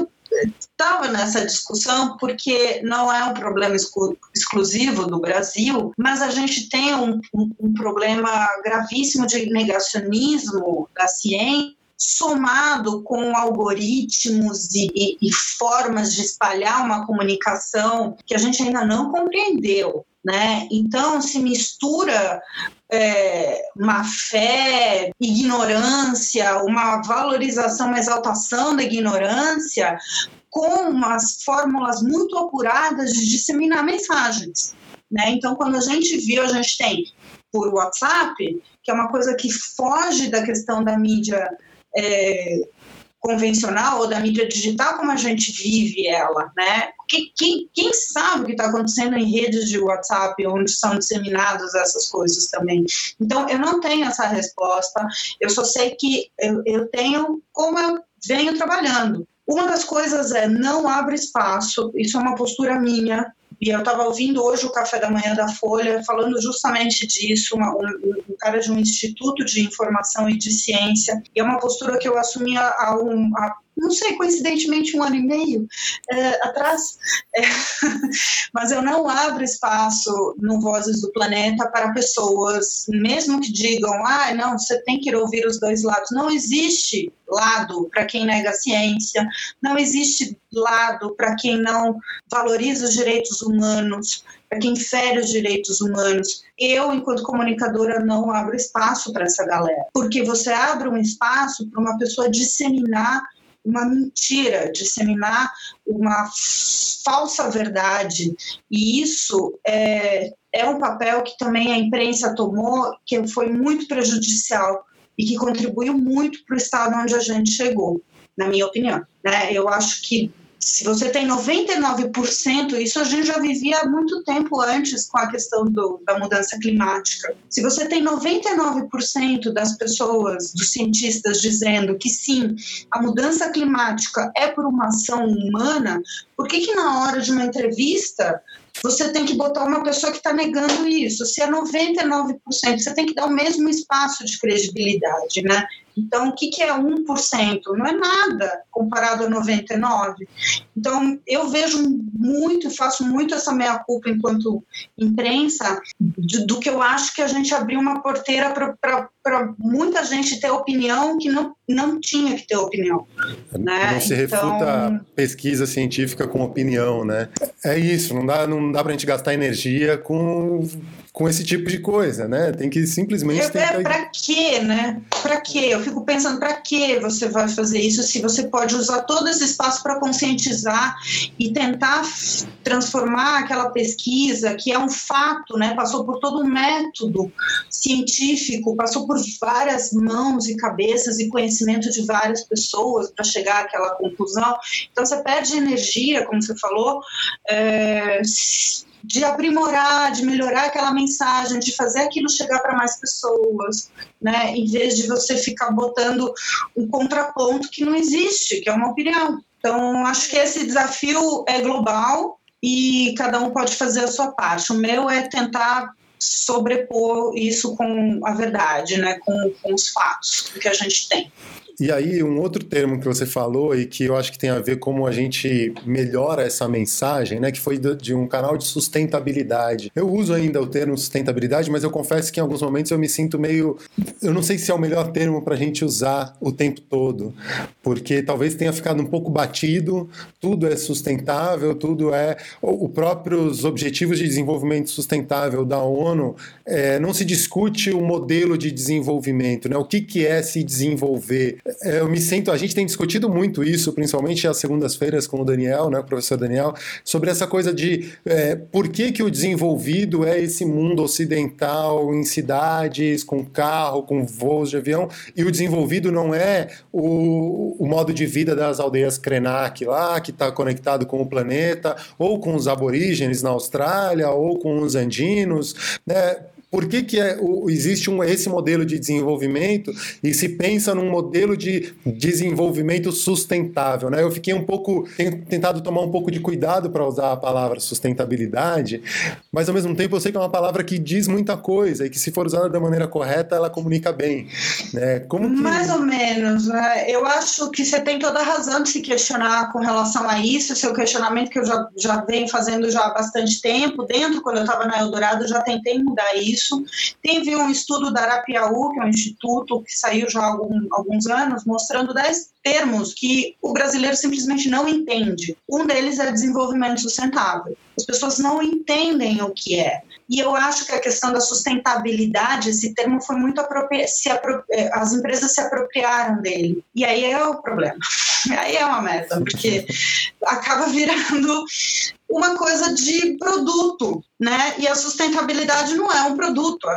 estava nessa discussão porque não é um problema exclu exclusivo do Brasil, mas a gente tem um, um, um problema gravíssimo de negacionismo da ciência somado com algoritmos e, e, e, formas de espalhar uma comunicação que a gente ainda não compreendeu. Né? Então, se mistura é, uma fé, ignorância, uma valorização, uma exaltação da ignorância, com umas fórmulas muito apuradas de disseminar mensagens. Né? Então, quando a gente viu, a gente tem por WhatsApp, que é uma coisa que foge da questão da mídia é, convencional ou da mídia digital como a gente vive ela, né? Quem, quem sabe o que está acontecendo em redes de WhatsApp onde são disseminadas essas coisas também? Então, eu não tenho essa resposta, eu só sei que eu, eu tenho como eu venho trabalhando, uma das coisas é não abre espaço, isso é uma postura minha, e eu estava ouvindo hoje o café da manhã da Folha falando justamente disso, uma, um, um, cara de um instituto de informação e de ciência, e é uma postura que eu assumi há, um, há não sei, coincidentemente um ano e meio é, atrás, é, mas eu não abro espaço no Vozes do Planeta para pessoas, mesmo que digam, ah, não, você tem que ouvir os dois lados. Não existe lado para quem nega a ciência, não existe lado para quem não valoriza os direitos humanos, para quem fere os direitos humanos. Eu, enquanto comunicadora, não abro espaço para essa galera, porque você abre um espaço para uma pessoa disseminar uma mentira, disseminar uma falsa verdade. E isso é, é um papel que também a imprensa tomou, que foi muito prejudicial e que contribuiu muito para o estado onde a gente chegou, na minha opinião. Né? Eu acho que se você tem 99%, isso a gente já vivia há muito tempo antes com a questão do, da mudança climática. Se você tem 99% das pessoas, dos cientistas, dizendo que sim, a mudança climática é por uma ação humana, por que, que na hora de uma entrevista você tem que botar uma pessoa que está negando isso? Se é 99%, você tem que dar o mesmo espaço de credibilidade, né? Então, o que, que é 1%? Não é nada comparado a 99%. Então, eu vejo muito, faço muito essa meia-culpa enquanto imprensa, do, do, que eu acho que a gente abriu uma porteira para muita gente ter opinião que não, não tinha que ter opinião. Né? Não se então... refuta pesquisa científica com opinião, né? É isso, não dá, não dá para a gente gastar energia com com esse tipo de coisa, né? Tem que simplesmente. É, tentar... é para quê, né? Para quê? Eu fico pensando para que você vai fazer isso se você pode usar todo esse espaço para conscientizar e tentar transformar aquela pesquisa que é um fato, né? Passou por todo um método científico, passou por várias mãos e cabeças e conhecimento de várias pessoas para chegar àquela conclusão. Então você perde energia, como você falou. É de aprimorar, de melhorar aquela mensagem, de fazer aquilo chegar para mais pessoas, né? Em vez de você ficar botando um contraponto que não existe, que é uma opinião. Então, acho que esse desafio é global e cada um pode fazer a sua parte. O meu é tentar sobrepor isso com a verdade, né? com, com os fatos que a gente tem. E aí, um outro termo que você falou e que eu acho que tem a ver como a gente melhora essa mensagem, né, que foi de um canal de sustentabilidade. Eu uso ainda o termo sustentabilidade, mas eu confesso que em alguns momentos eu me sinto meio. Eu não sei se é o melhor termo para a gente usar o tempo todo, porque talvez tenha ficado um pouco batido, tudo é sustentável, tudo é. Os próprios Objetivos de Desenvolvimento Sustentável da ONU, é, não se discute o modelo de desenvolvimento, né, o que, que é se desenvolver eu me sinto, a gente tem discutido muito isso, principalmente às segundas-feiras com o Daniel, né, o professor Daniel, sobre essa coisa de é, por que, que o desenvolvido é esse mundo ocidental em cidades, com carro, com voos de avião, e o desenvolvido não é o, o modo de vida das aldeias Krenak lá, que está conectado com o planeta, ou com os aborígenes na Austrália, ou com os andinos, né? Por que, que é, o, existe um, esse modelo de desenvolvimento e se pensa num modelo de desenvolvimento sustentável? Né? Eu fiquei um pouco, tenho tentado tomar um pouco de cuidado para usar a palavra sustentabilidade, mas ao mesmo tempo eu sei que é uma palavra que diz muita coisa e que se for usada da maneira correta, ela comunica bem. Né? Como que... Mais ou menos. Né? Eu acho que você tem toda a razão de se questionar com relação a isso, seu questionamento que eu já, já venho fazendo já há bastante tempo, dentro, quando eu estava na Eldorado, eu já tentei mudar isso isso. Teve um estudo da Arapiaú, que é um instituto que saiu já há algum, alguns anos, mostrando 10 termos que o brasileiro simplesmente não entende. Um deles é desenvolvimento sustentável. As pessoas não entendem o que é. E eu acho que a questão da sustentabilidade, esse termo foi muito apropriado, eh, as empresas se apropriaram dele. E aí é o problema. Aí é uma merda, porque acaba virando uma coisa de produto, né? E a sustentabilidade não é um produto.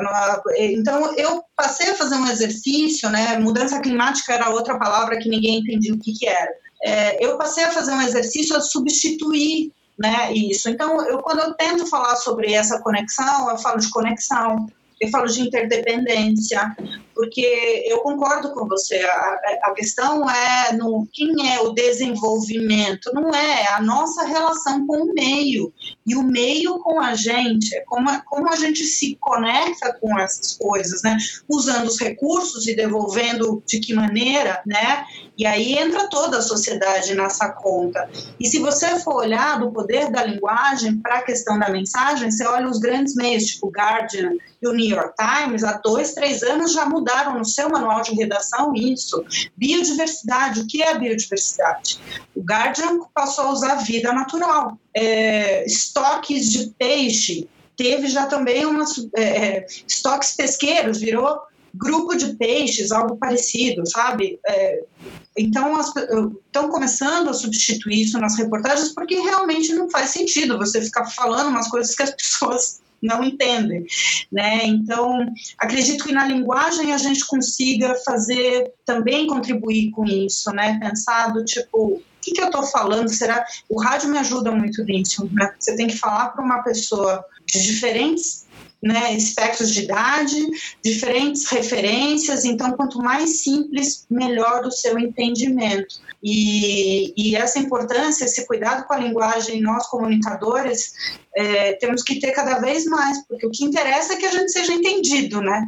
Então eu passei a fazer um exercício, né? Mudança climática era outra palavra que ninguém entendia o que, que era. É, eu passei a fazer um exercício a substituir né, isso. Então, eu, quando eu tento falar sobre essa conexão, eu falo de conexão, eu falo de interdependência, porque eu concordo com você, a, a questão é no quem é o desenvolvimento, não é a nossa relação com o meio, e o meio com a gente, é como a, como a gente se conecta com essas coisas, né? Usando os recursos e devolvendo de que maneira, né? E aí entra toda a sociedade nessa conta. E se você for olhar do poder da linguagem para a questão da mensagem, você olha os grandes meios, tipo o Guardian e o New York Times, há dois, três anos já mudaram no seu manual de redação isso. Biodiversidade, o que é biodiversidade? O Guardian passou a usar vida natural. É, estoques de peixe, teve já também umas é, é estoques pesqueiros, virou grupo de peixes, algo parecido, sabe? É, então, estão começando a substituir isso nas reportagens porque realmente não faz sentido você ficar falando umas coisas que as pessoas não entendem, né? Então, acredito que na linguagem a gente consiga fazer também contribuir com isso, né? Pensado tipo, o que, que eu estou falando? Será o rádio me ajuda muito nisso? Né? Você tem que falar para uma pessoa de diferentes né, espectros de idade, diferentes referências, então quanto mais simples, melhor o seu entendimento. E, e essa importância, esse cuidado com a linguagem, nós comunicadores, é, temos que ter cada vez mais, porque o que interessa é que a gente seja entendido, né?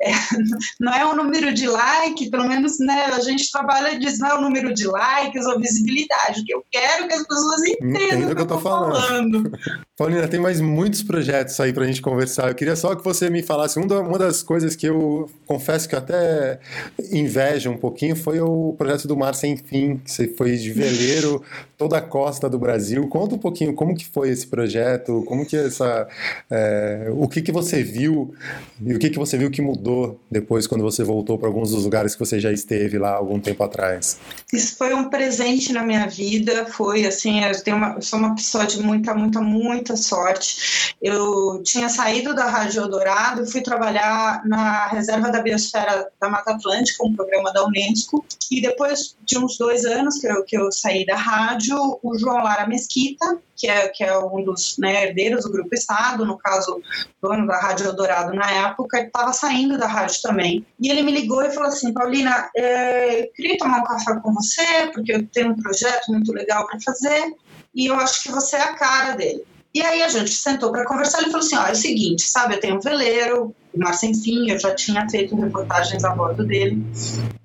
É, não é o número de like, pelo menos né, a gente trabalha diz não é o número de likes ou visibilidade. O que eu quero é que as pessoas entendam o que eu estou falando. falando. Paulina, tem mais muitos projetos aí para a gente conversar. Eu queria só que você me falasse. Uma das coisas que eu confesso que até invejo um pouquinho foi o projeto do Mar Sem Fim, que você foi de veleiro toda a costa do Brasil. Conta um pouquinho como que foi esse projeto, como que essa, é, o que que você viu e o que que você viu que que mudou depois quando você voltou para alguns dos lugares que você já esteve lá algum tempo atrás? Isso foi um presente na minha vida, foi assim, eu, tenho uma, eu sou uma pessoa de muita, muita, muita sorte. Eu tinha saído da Rádio Eldorado fui trabalhar na Reserva da Biosfera da Mata Atlântica, um programa da Unesco, e depois de uns dois anos que eu, que eu saí da rádio, o João Lara Mesquita, que é, que é um dos né, herdeiros do Grupo Estado, no caso, dono da Rádio Eldorado na época, estava saindo da rádio também. E ele me ligou e falou assim: Paulina, é, eu queria tomar um café com você, porque eu tenho um projeto muito legal para fazer, e eu acho que você é a cara dele. E aí a gente sentou para conversar. Ele falou assim: ó, é o seguinte, sabe, eu tenho um veleiro, Mar Sem Fim, eu já tinha feito reportagens a bordo dele.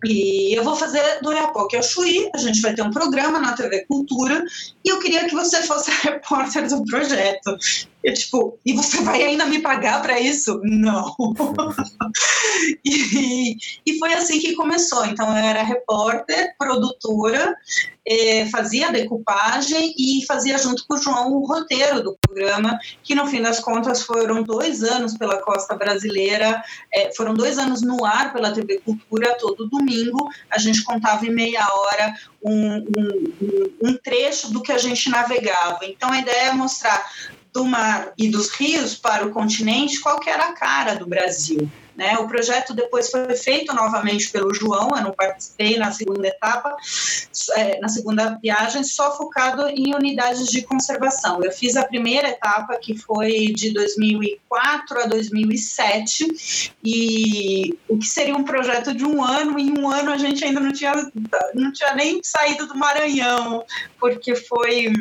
E eu vou fazer do Iapoque ao Chuí, a gente vai ter um programa na TV Cultura, e eu queria que você fosse a repórter do projeto. Eu, tipo, e você vai ainda me pagar para isso? Não. e, e foi assim que começou. Então, eu era repórter, produtora, eh, fazia decupagem e fazia junto com o João o roteiro do programa, que no fim das contas foram dois anos pela costa brasileira, eh, foram dois anos no ar pela TV Cultura todo domingo. A gente contava em meia hora um, um, um trecho do que a gente navegava. Então, a ideia é mostrar do mar e dos rios para o continente, qual era a cara do Brasil. Né? O projeto depois foi feito novamente pelo João, eu não participei na segunda etapa, é, na segunda viagem, só focado em unidades de conservação. Eu fiz a primeira etapa, que foi de 2004 a 2007, e o que seria um projeto de um ano, em um ano a gente ainda não tinha, não tinha nem saído do Maranhão, porque foi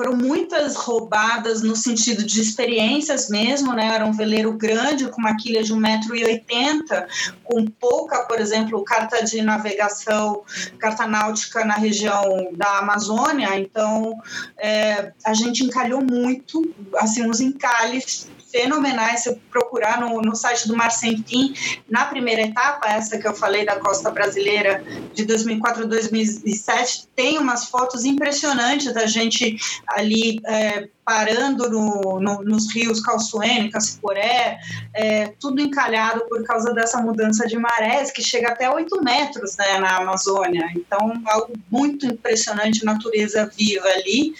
foram muitas roubadas no sentido de experiências mesmo, né? Era um veleiro grande com uma quilha de 1,80m, com pouca, por exemplo, carta de navegação, carta náutica na região da Amazônia. Então, é, a gente encalhou muito, assim, uns encalhes fenomenais. Se eu procurar no, no site do Mar Sem Fim, na primeira etapa, essa que eu falei da costa brasileira de 2004 a 2007, tem umas fotos impressionantes da gente ali é, parando no, no, nos rios Calçoene, Cassiporé, é, tudo encalhado por causa dessa mudança de marés, que chega até 8 metros né, na Amazônia. Então, algo muito impressionante, natureza viva ali.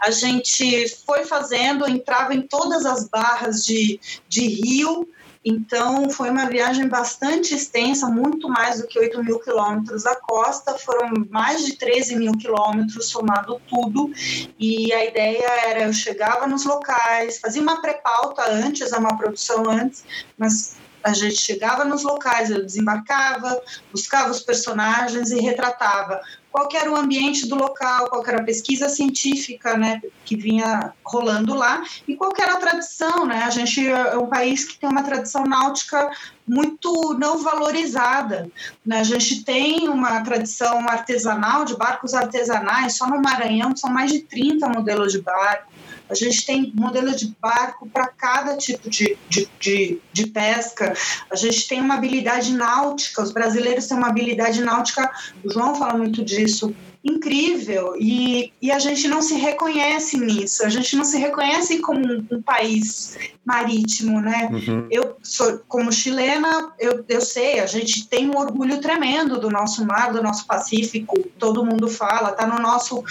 A gente foi fazendo, entrava em todas as barras de, de rio, então, foi uma viagem bastante extensa, muito mais do que 8 mil quilômetros da costa, foram mais de 13 mil quilômetros somado tudo. E a ideia era: eu chegava nos locais, fazia uma pré-pauta antes, uma produção antes, mas A gente chegava nos locais, eu desembarcava, buscava os personagens e retratava qual era o ambiente do local, qual era a pesquisa científica né, que vinha rolando lá e qual era a tradição. Né? A gente é um país que tem uma tradição náutica muito não valorizada. Né? A gente tem uma tradição artesanal de barcos artesanais, só no Maranhão são mais de 30 modelos de barco. A gente tem modelo de barco para cada tipo de, de, de, de, pesca. A gente tem uma habilidade náutica. Os brasileiros têm uma habilidade náutica. O João fala muito disso incrível e, e a gente não se reconhece nisso, a gente não se reconhece como um, um país marítimo, né? Uhum. Eu sou como chilena, eu, eu sei, a gente tem um orgulho tremendo do nosso mar, do nosso Pacífico, todo mundo fala, tá no nosso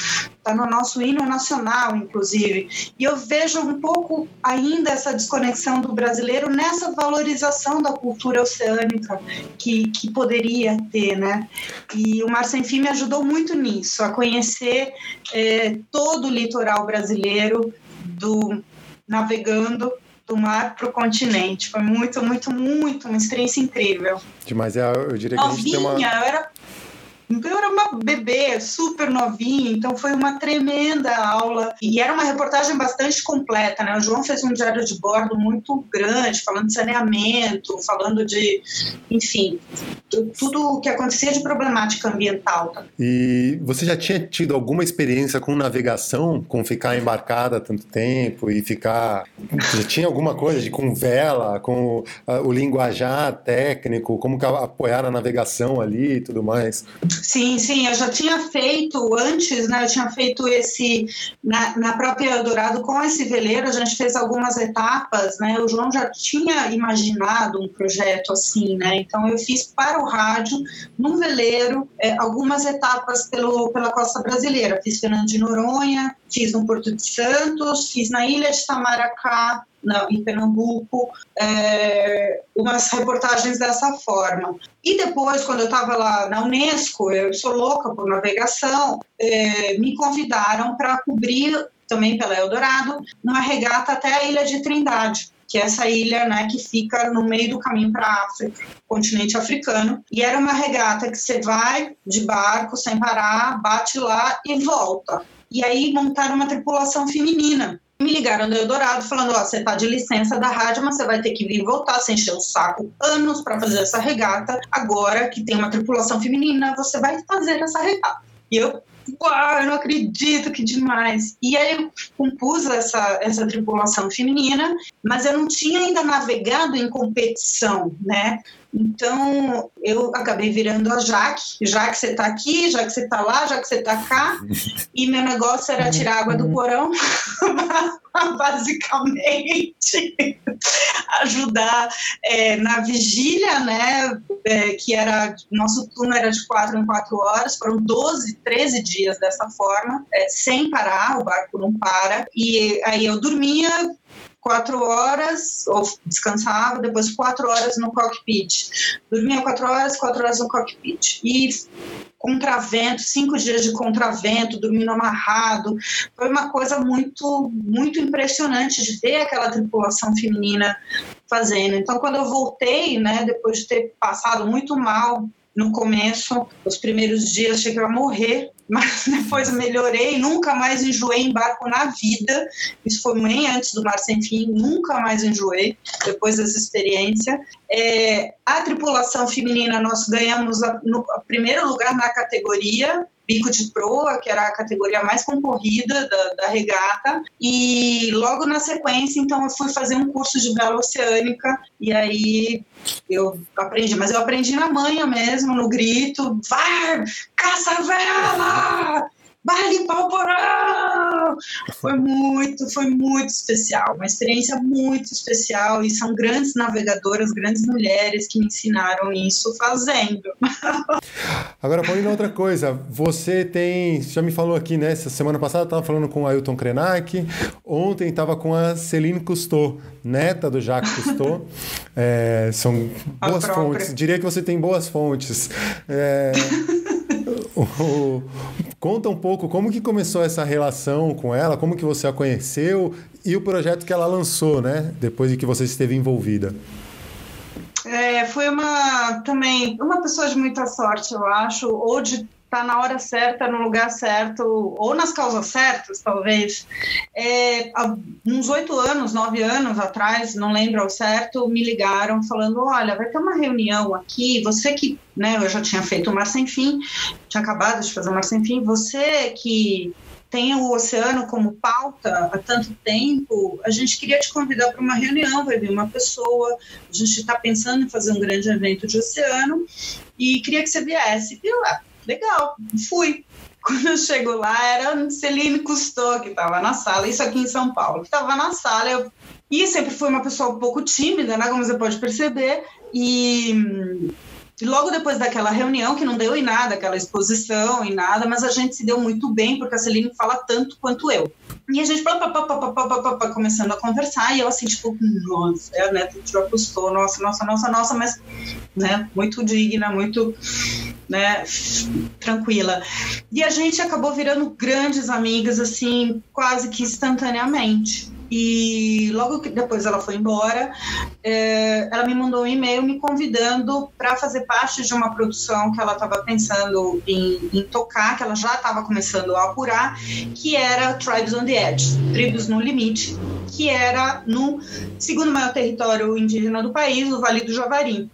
tá no nosso hino nacional, inclusive. E eu vejo um pouco ainda essa desconexão do brasileiro nessa valorização da cultura oceânica que, que poderia ter, né? E o Mar Sem Fim me ajudou muito nisso isso, a conhecer é, todo o litoral brasileiro, do navegando do mar para o continente. Foi muito, muito, muito uma experiência incrível. Demais, é, eu diria que Novinha, a gente tem uma... eu era então eu era uma bebê, super novinha, então foi uma tremenda aula. E era uma reportagem bastante completa, né? O João fez um diário de bordo muito grande, falando de saneamento, falando de, enfim, tudo o que acontecia de problemática ambiental. E você já tinha tido alguma experiência com navegação, com ficar embarcada tanto tempo e ficar. Já tinha alguma coisa de com vela, com uh, o linguajar técnico, como apoiar a navegação ali e tudo mais? Sim, sim, eu já tinha feito antes, né? Eu tinha feito esse na, na própria Eldorado com esse veleiro, a gente fez algumas etapas, né? O João já tinha imaginado um projeto assim, né? Então eu fiz para o rádio, num veleiro, é, algumas etapas pelo, pela costa brasileira. Fiz Fernando de Noronha, fiz no Porto de Santos, fiz na ilha de Tamaracá, na, em Pernambuco, é, umas reportagens dessa forma. E depois, quando eu estava lá na Unesco, eu sou louca por navegação, é, me convidaram para cobrir, também pela Eldorado, uma regata até a ilha de Trindade que é essa ilha né, que fica no meio do caminho para a África, continente africano. E era uma regata que você vai de barco sem parar, bate lá e volta. E aí montaram uma tripulação feminina ligaram do Eldorado falando: ó, você tá de licença da rádio, mas você vai ter que vir voltar, você encheu o saco anos para fazer essa regata. Agora que tem uma tripulação feminina, você vai fazer essa regata. E eu, uau, eu não acredito, que demais. E aí eu compus essa, essa tripulação feminina, mas eu não tinha ainda navegado em competição, né? Então, eu acabei virando a Jaque, já que você está aqui, já que você está lá, já que você está cá, e meu negócio era tirar água do porão, basicamente, ajudar é, na vigília, né, é, que era, nosso turno era de quatro em quatro horas, foram 12, 13 dias dessa forma, é, sem parar, o barco não para, e aí eu dormia, quatro horas, ou descansava, depois quatro horas no cockpit. Dormia quatro horas, quatro horas no cockpit. E contravento, cinco dias de contravento, dormindo amarrado. Foi uma coisa muito, muito impressionante de ver aquela tripulação feminina fazendo. Então, quando eu voltei, né, depois de ter passado muito mal no começo, os primeiros dias, eu ia morrer mas depois melhorei, nunca mais enjoei em barco na vida. Isso foi bem antes do Mar Sem Fim, nunca mais enjoei depois dessa experiência. É, a tripulação feminina, nós ganhamos o primeiro lugar na categoria bico de proa, que era a categoria mais concorrida da, da, regata, e logo na sequência, então, eu fui fazer um curso de vela oceânica, e aí eu aprendi, mas eu aprendi na manhã mesmo, no grito, vai, caça vela! vai limpar o porão! Foi muito, foi muito especial, uma experiência muito especial e são grandes navegadoras, grandes mulheres que me ensinaram isso fazendo. Agora, Paulina, outra coisa, você tem, já me falou aqui, né, essa semana passada estava falando com o Ailton Krenak, ontem estava com a Celine Cousteau, neta do Jacques Cousteau, é, são boas fontes, diria que você tem boas fontes. É, o, conta um pouco como que começou essa relação com ela, como que você a conheceu e o projeto que ela lançou, né? Depois de que você esteve envolvida. É, foi uma também uma pessoa de muita sorte, eu acho, ou de tá na hora certa, no lugar certo, ou nas causas certas, talvez. É, há uns oito anos, nove anos atrás, não lembro ao certo, me ligaram falando: olha, vai ter uma reunião aqui, você que, né, eu já tinha feito o Mar Sem Fim, tinha acabado de fazer o Mar Sem Fim, você que tem o oceano como pauta há tanto tempo, a gente queria te convidar para uma reunião, vai vir uma pessoa, a gente está pensando em fazer um grande evento de oceano e queria que você viesse. E ah, legal, fui. Quando eu chego lá, era Celine Cousteau que estava na sala, isso aqui em São Paulo, que estava na sala. Eu... E sempre fui uma pessoa um pouco tímida, né, como você pode perceber, e e logo depois daquela reunião, que não deu em nada, aquela exposição e nada, mas a gente se deu muito bem, porque a Celine fala tanto quanto eu. E a gente pá, pá, pá, começando a conversar, e eu assim, tipo, nossa, é a neta já postou, nossa, nossa, nossa, nossa, mas, né, muito digna, muito, né, tranquila. E a gente acabou virando grandes amigas, assim, quase que instantaneamente. E logo que depois ela foi embora, é, ela me mandou um e-mail me convidando para fazer parte de uma produção que ela estava pensando em, em, tocar, que ela já estava começando a apurar, que era Tribes on the Edge, Tribos no Limite, que era no segundo maior território indígena do país, o Vale do Javari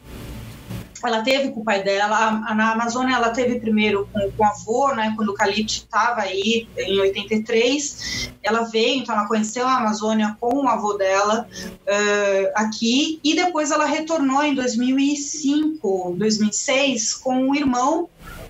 ela teve com o pai dela, na Amazônia ela teve primeiro com, com o avô, né, quando o Calipte estava aí em 83, ela veio, então ela conheceu a Amazônia com o avô dela uh, aqui, e depois ela retornou em 2005, 2006 com o irmão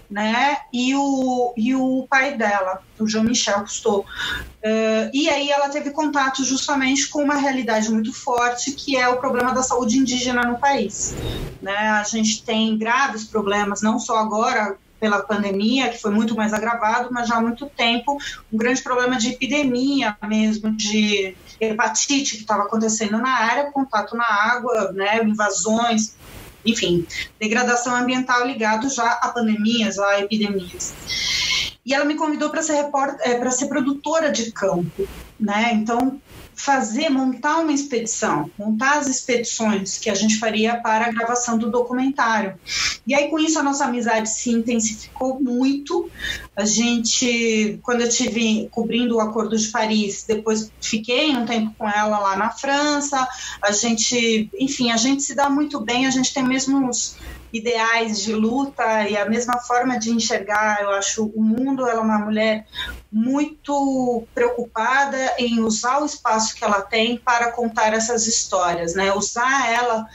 né? E o, e o pai dela, o Jean-Michel Cousteau. Uh, e aí ela teve contato justamente com uma realidade muito forte, que é o problema da saúde indígena no país. Né? A gente tem graves problemas, não só agora pela pandemia, que foi muito mais agravado, mas já há muito tempo, um grande problema de epidemia mesmo, de hepatite que estava acontecendo na área, contato na água, né, invasões, enfim, degradação ambiental ligado já a pandemias, a epidemias. E ela me convidou para ser, é, ser produtora de campo, né? Então, fazer, montar uma expedição, montar as expedições que a gente faria para a gravação do documentário. E aí, com isso, a nossa amizade se intensificou muito. A gente, quando eu tive cobrindo o Acordo de Paris, depois fiquei um tempo com ela lá na França. A gente, enfim, a gente se dá muito bem, a gente tem mesmos ideais de luta e a mesma forma de enxergar, eu acho, o mundo. Ela é uma mulher muito preocupada em usar o espaço que ela tem para contar essas histórias, né? Usar ela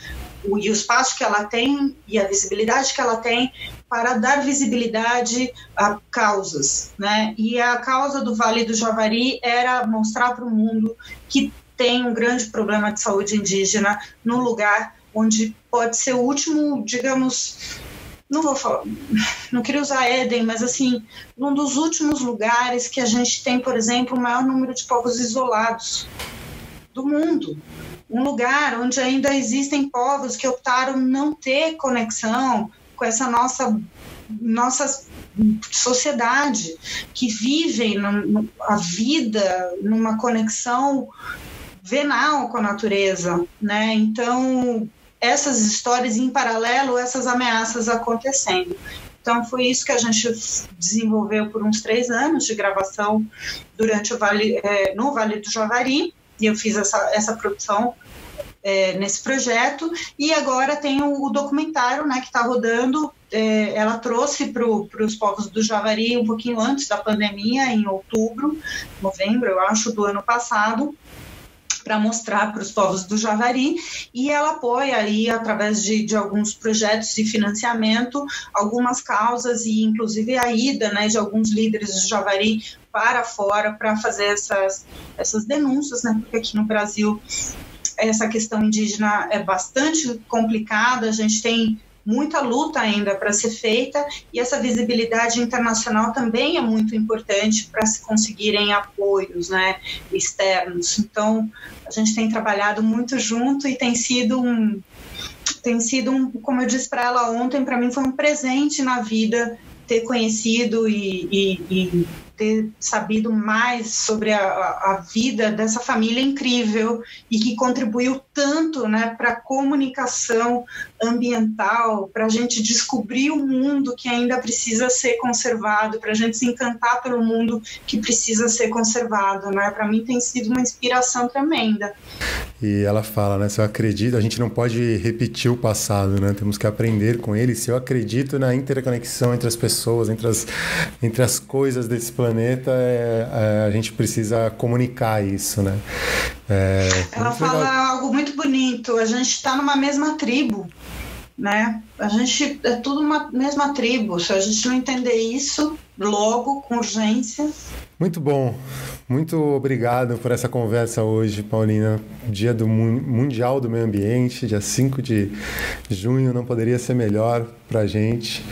e o espaço que ela tem e a visibilidade que ela tem para dar visibilidade a causas, né? E a causa do Vale do Javari era mostrar para o mundo que tem um grande problema de saúde indígena no lugar onde pode ser o último, digamos, não vou falar, não queria usar Éden, mas assim, num dos últimos lugares que a gente tem, por exemplo, o maior número de povos isolados do mundo. Um lugar onde ainda existem povos que optaram não ter conexão com essa nossa nossa sociedade que vivem a vida numa conexão venal com a natureza, né? Então essas histórias em paralelo, essas ameaças acontecendo. Então foi isso que a gente desenvolveu por uns três anos de gravação durante o vale, é, no Vale do Javari. E eu fiz essa, essa produção é, nesse projeto. E agora tem o, o documentário né, que está rodando. É, ela trouxe para os povos do Javari um pouquinho antes da pandemia, em outubro, novembro, eu acho, do ano passado para mostrar para os povos do Javari e ela apoia aí através de, de alguns projetos de financiamento algumas causas e inclusive a ida né, de alguns líderes do Javari para fora para fazer essas, essas denúncias, né, porque aqui no Brasil essa questão indígena é bastante complicada, a gente tem muita luta ainda para ser feita e essa visibilidade internacional também é muito importante para se conseguirem apoios né, externos. Então, a gente tem trabalhado muito junto e tem sido um, tem sido um, como eu disse para ela ontem, para mim foi um presente na vida ter conhecido e, e, e, ter sabido mais sobre a, a vida dessa família incrível e que contribuiu tanto né, para comunicação ambiental, para a gente descobrir o mundo que ainda precisa ser conservado, para a gente se encantar pelo mundo que precisa ser conservado. Né? Para mim tem sido uma inspiração tremenda. E ela fala, né? Se eu acredito, a gente não pode repetir o passado, né? Temos que aprender com ele. Se eu acredito na interconexão entre as pessoas, entre as, entre as coisas desse planeta, é, é, a gente precisa comunicar isso, né? É, ela fala legal. algo muito bonito. A gente está numa mesma tribo né? A gente é tudo uma mesma tribo. Se a gente não entender isso logo, com urgência. Muito bom. Muito obrigado por essa conversa hoje, Paulina. Dia do Mundial do Meio Ambiente, dia 5 de junho, não poderia ser melhor para a gente.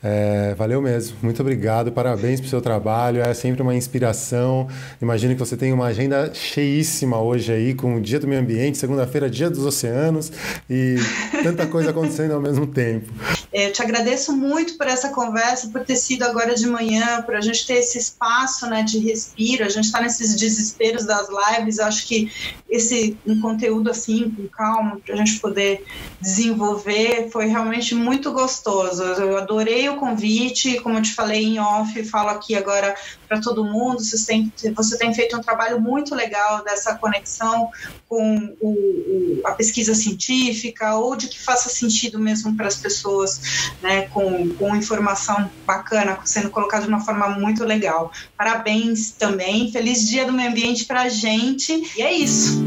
É, valeu mesmo, muito obrigado, parabéns pelo seu trabalho, é sempre uma inspiração. Imagino que você tem uma agenda cheíssima hoje aí, com o Dia do Meio Ambiente, segunda-feira, Dia dos Oceanos e tanta coisa acontecendo ao mesmo tempo. É, eu te agradeço muito por essa conversa, por ter sido agora de manhã, por a gente ter esse espaço né, de respiro, a gente está nesses desesperos das lives, acho que esse um conteúdo assim, com calma, para a gente poder desenvolver, foi realmente muito gostoso. Eu adorei o convite, como eu te falei em off, falo aqui agora para todo mundo, você tem, feito um trabalho muito legal dessa conexão com o, o, a pesquisa científica, ou de que faça sentido mesmo para as pessoas né, com, com informação bacana, sendo colocado de uma forma muito legal. Parabéns também, feliz Dia do Meio Ambiente para a gente, e é isso.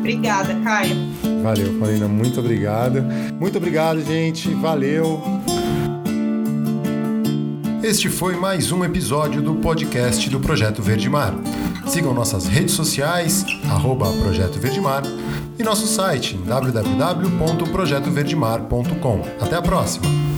Obrigada, Caio. Valeu, Paulina, muito obrigado. Muito obrigado, gente, valeu. Este foi mais um episódio do podcast do Projeto Verde Mar. Sigam nossas redes sociais, arroba Projeto e nosso site www.projetoverdemar.com. Até a próxima!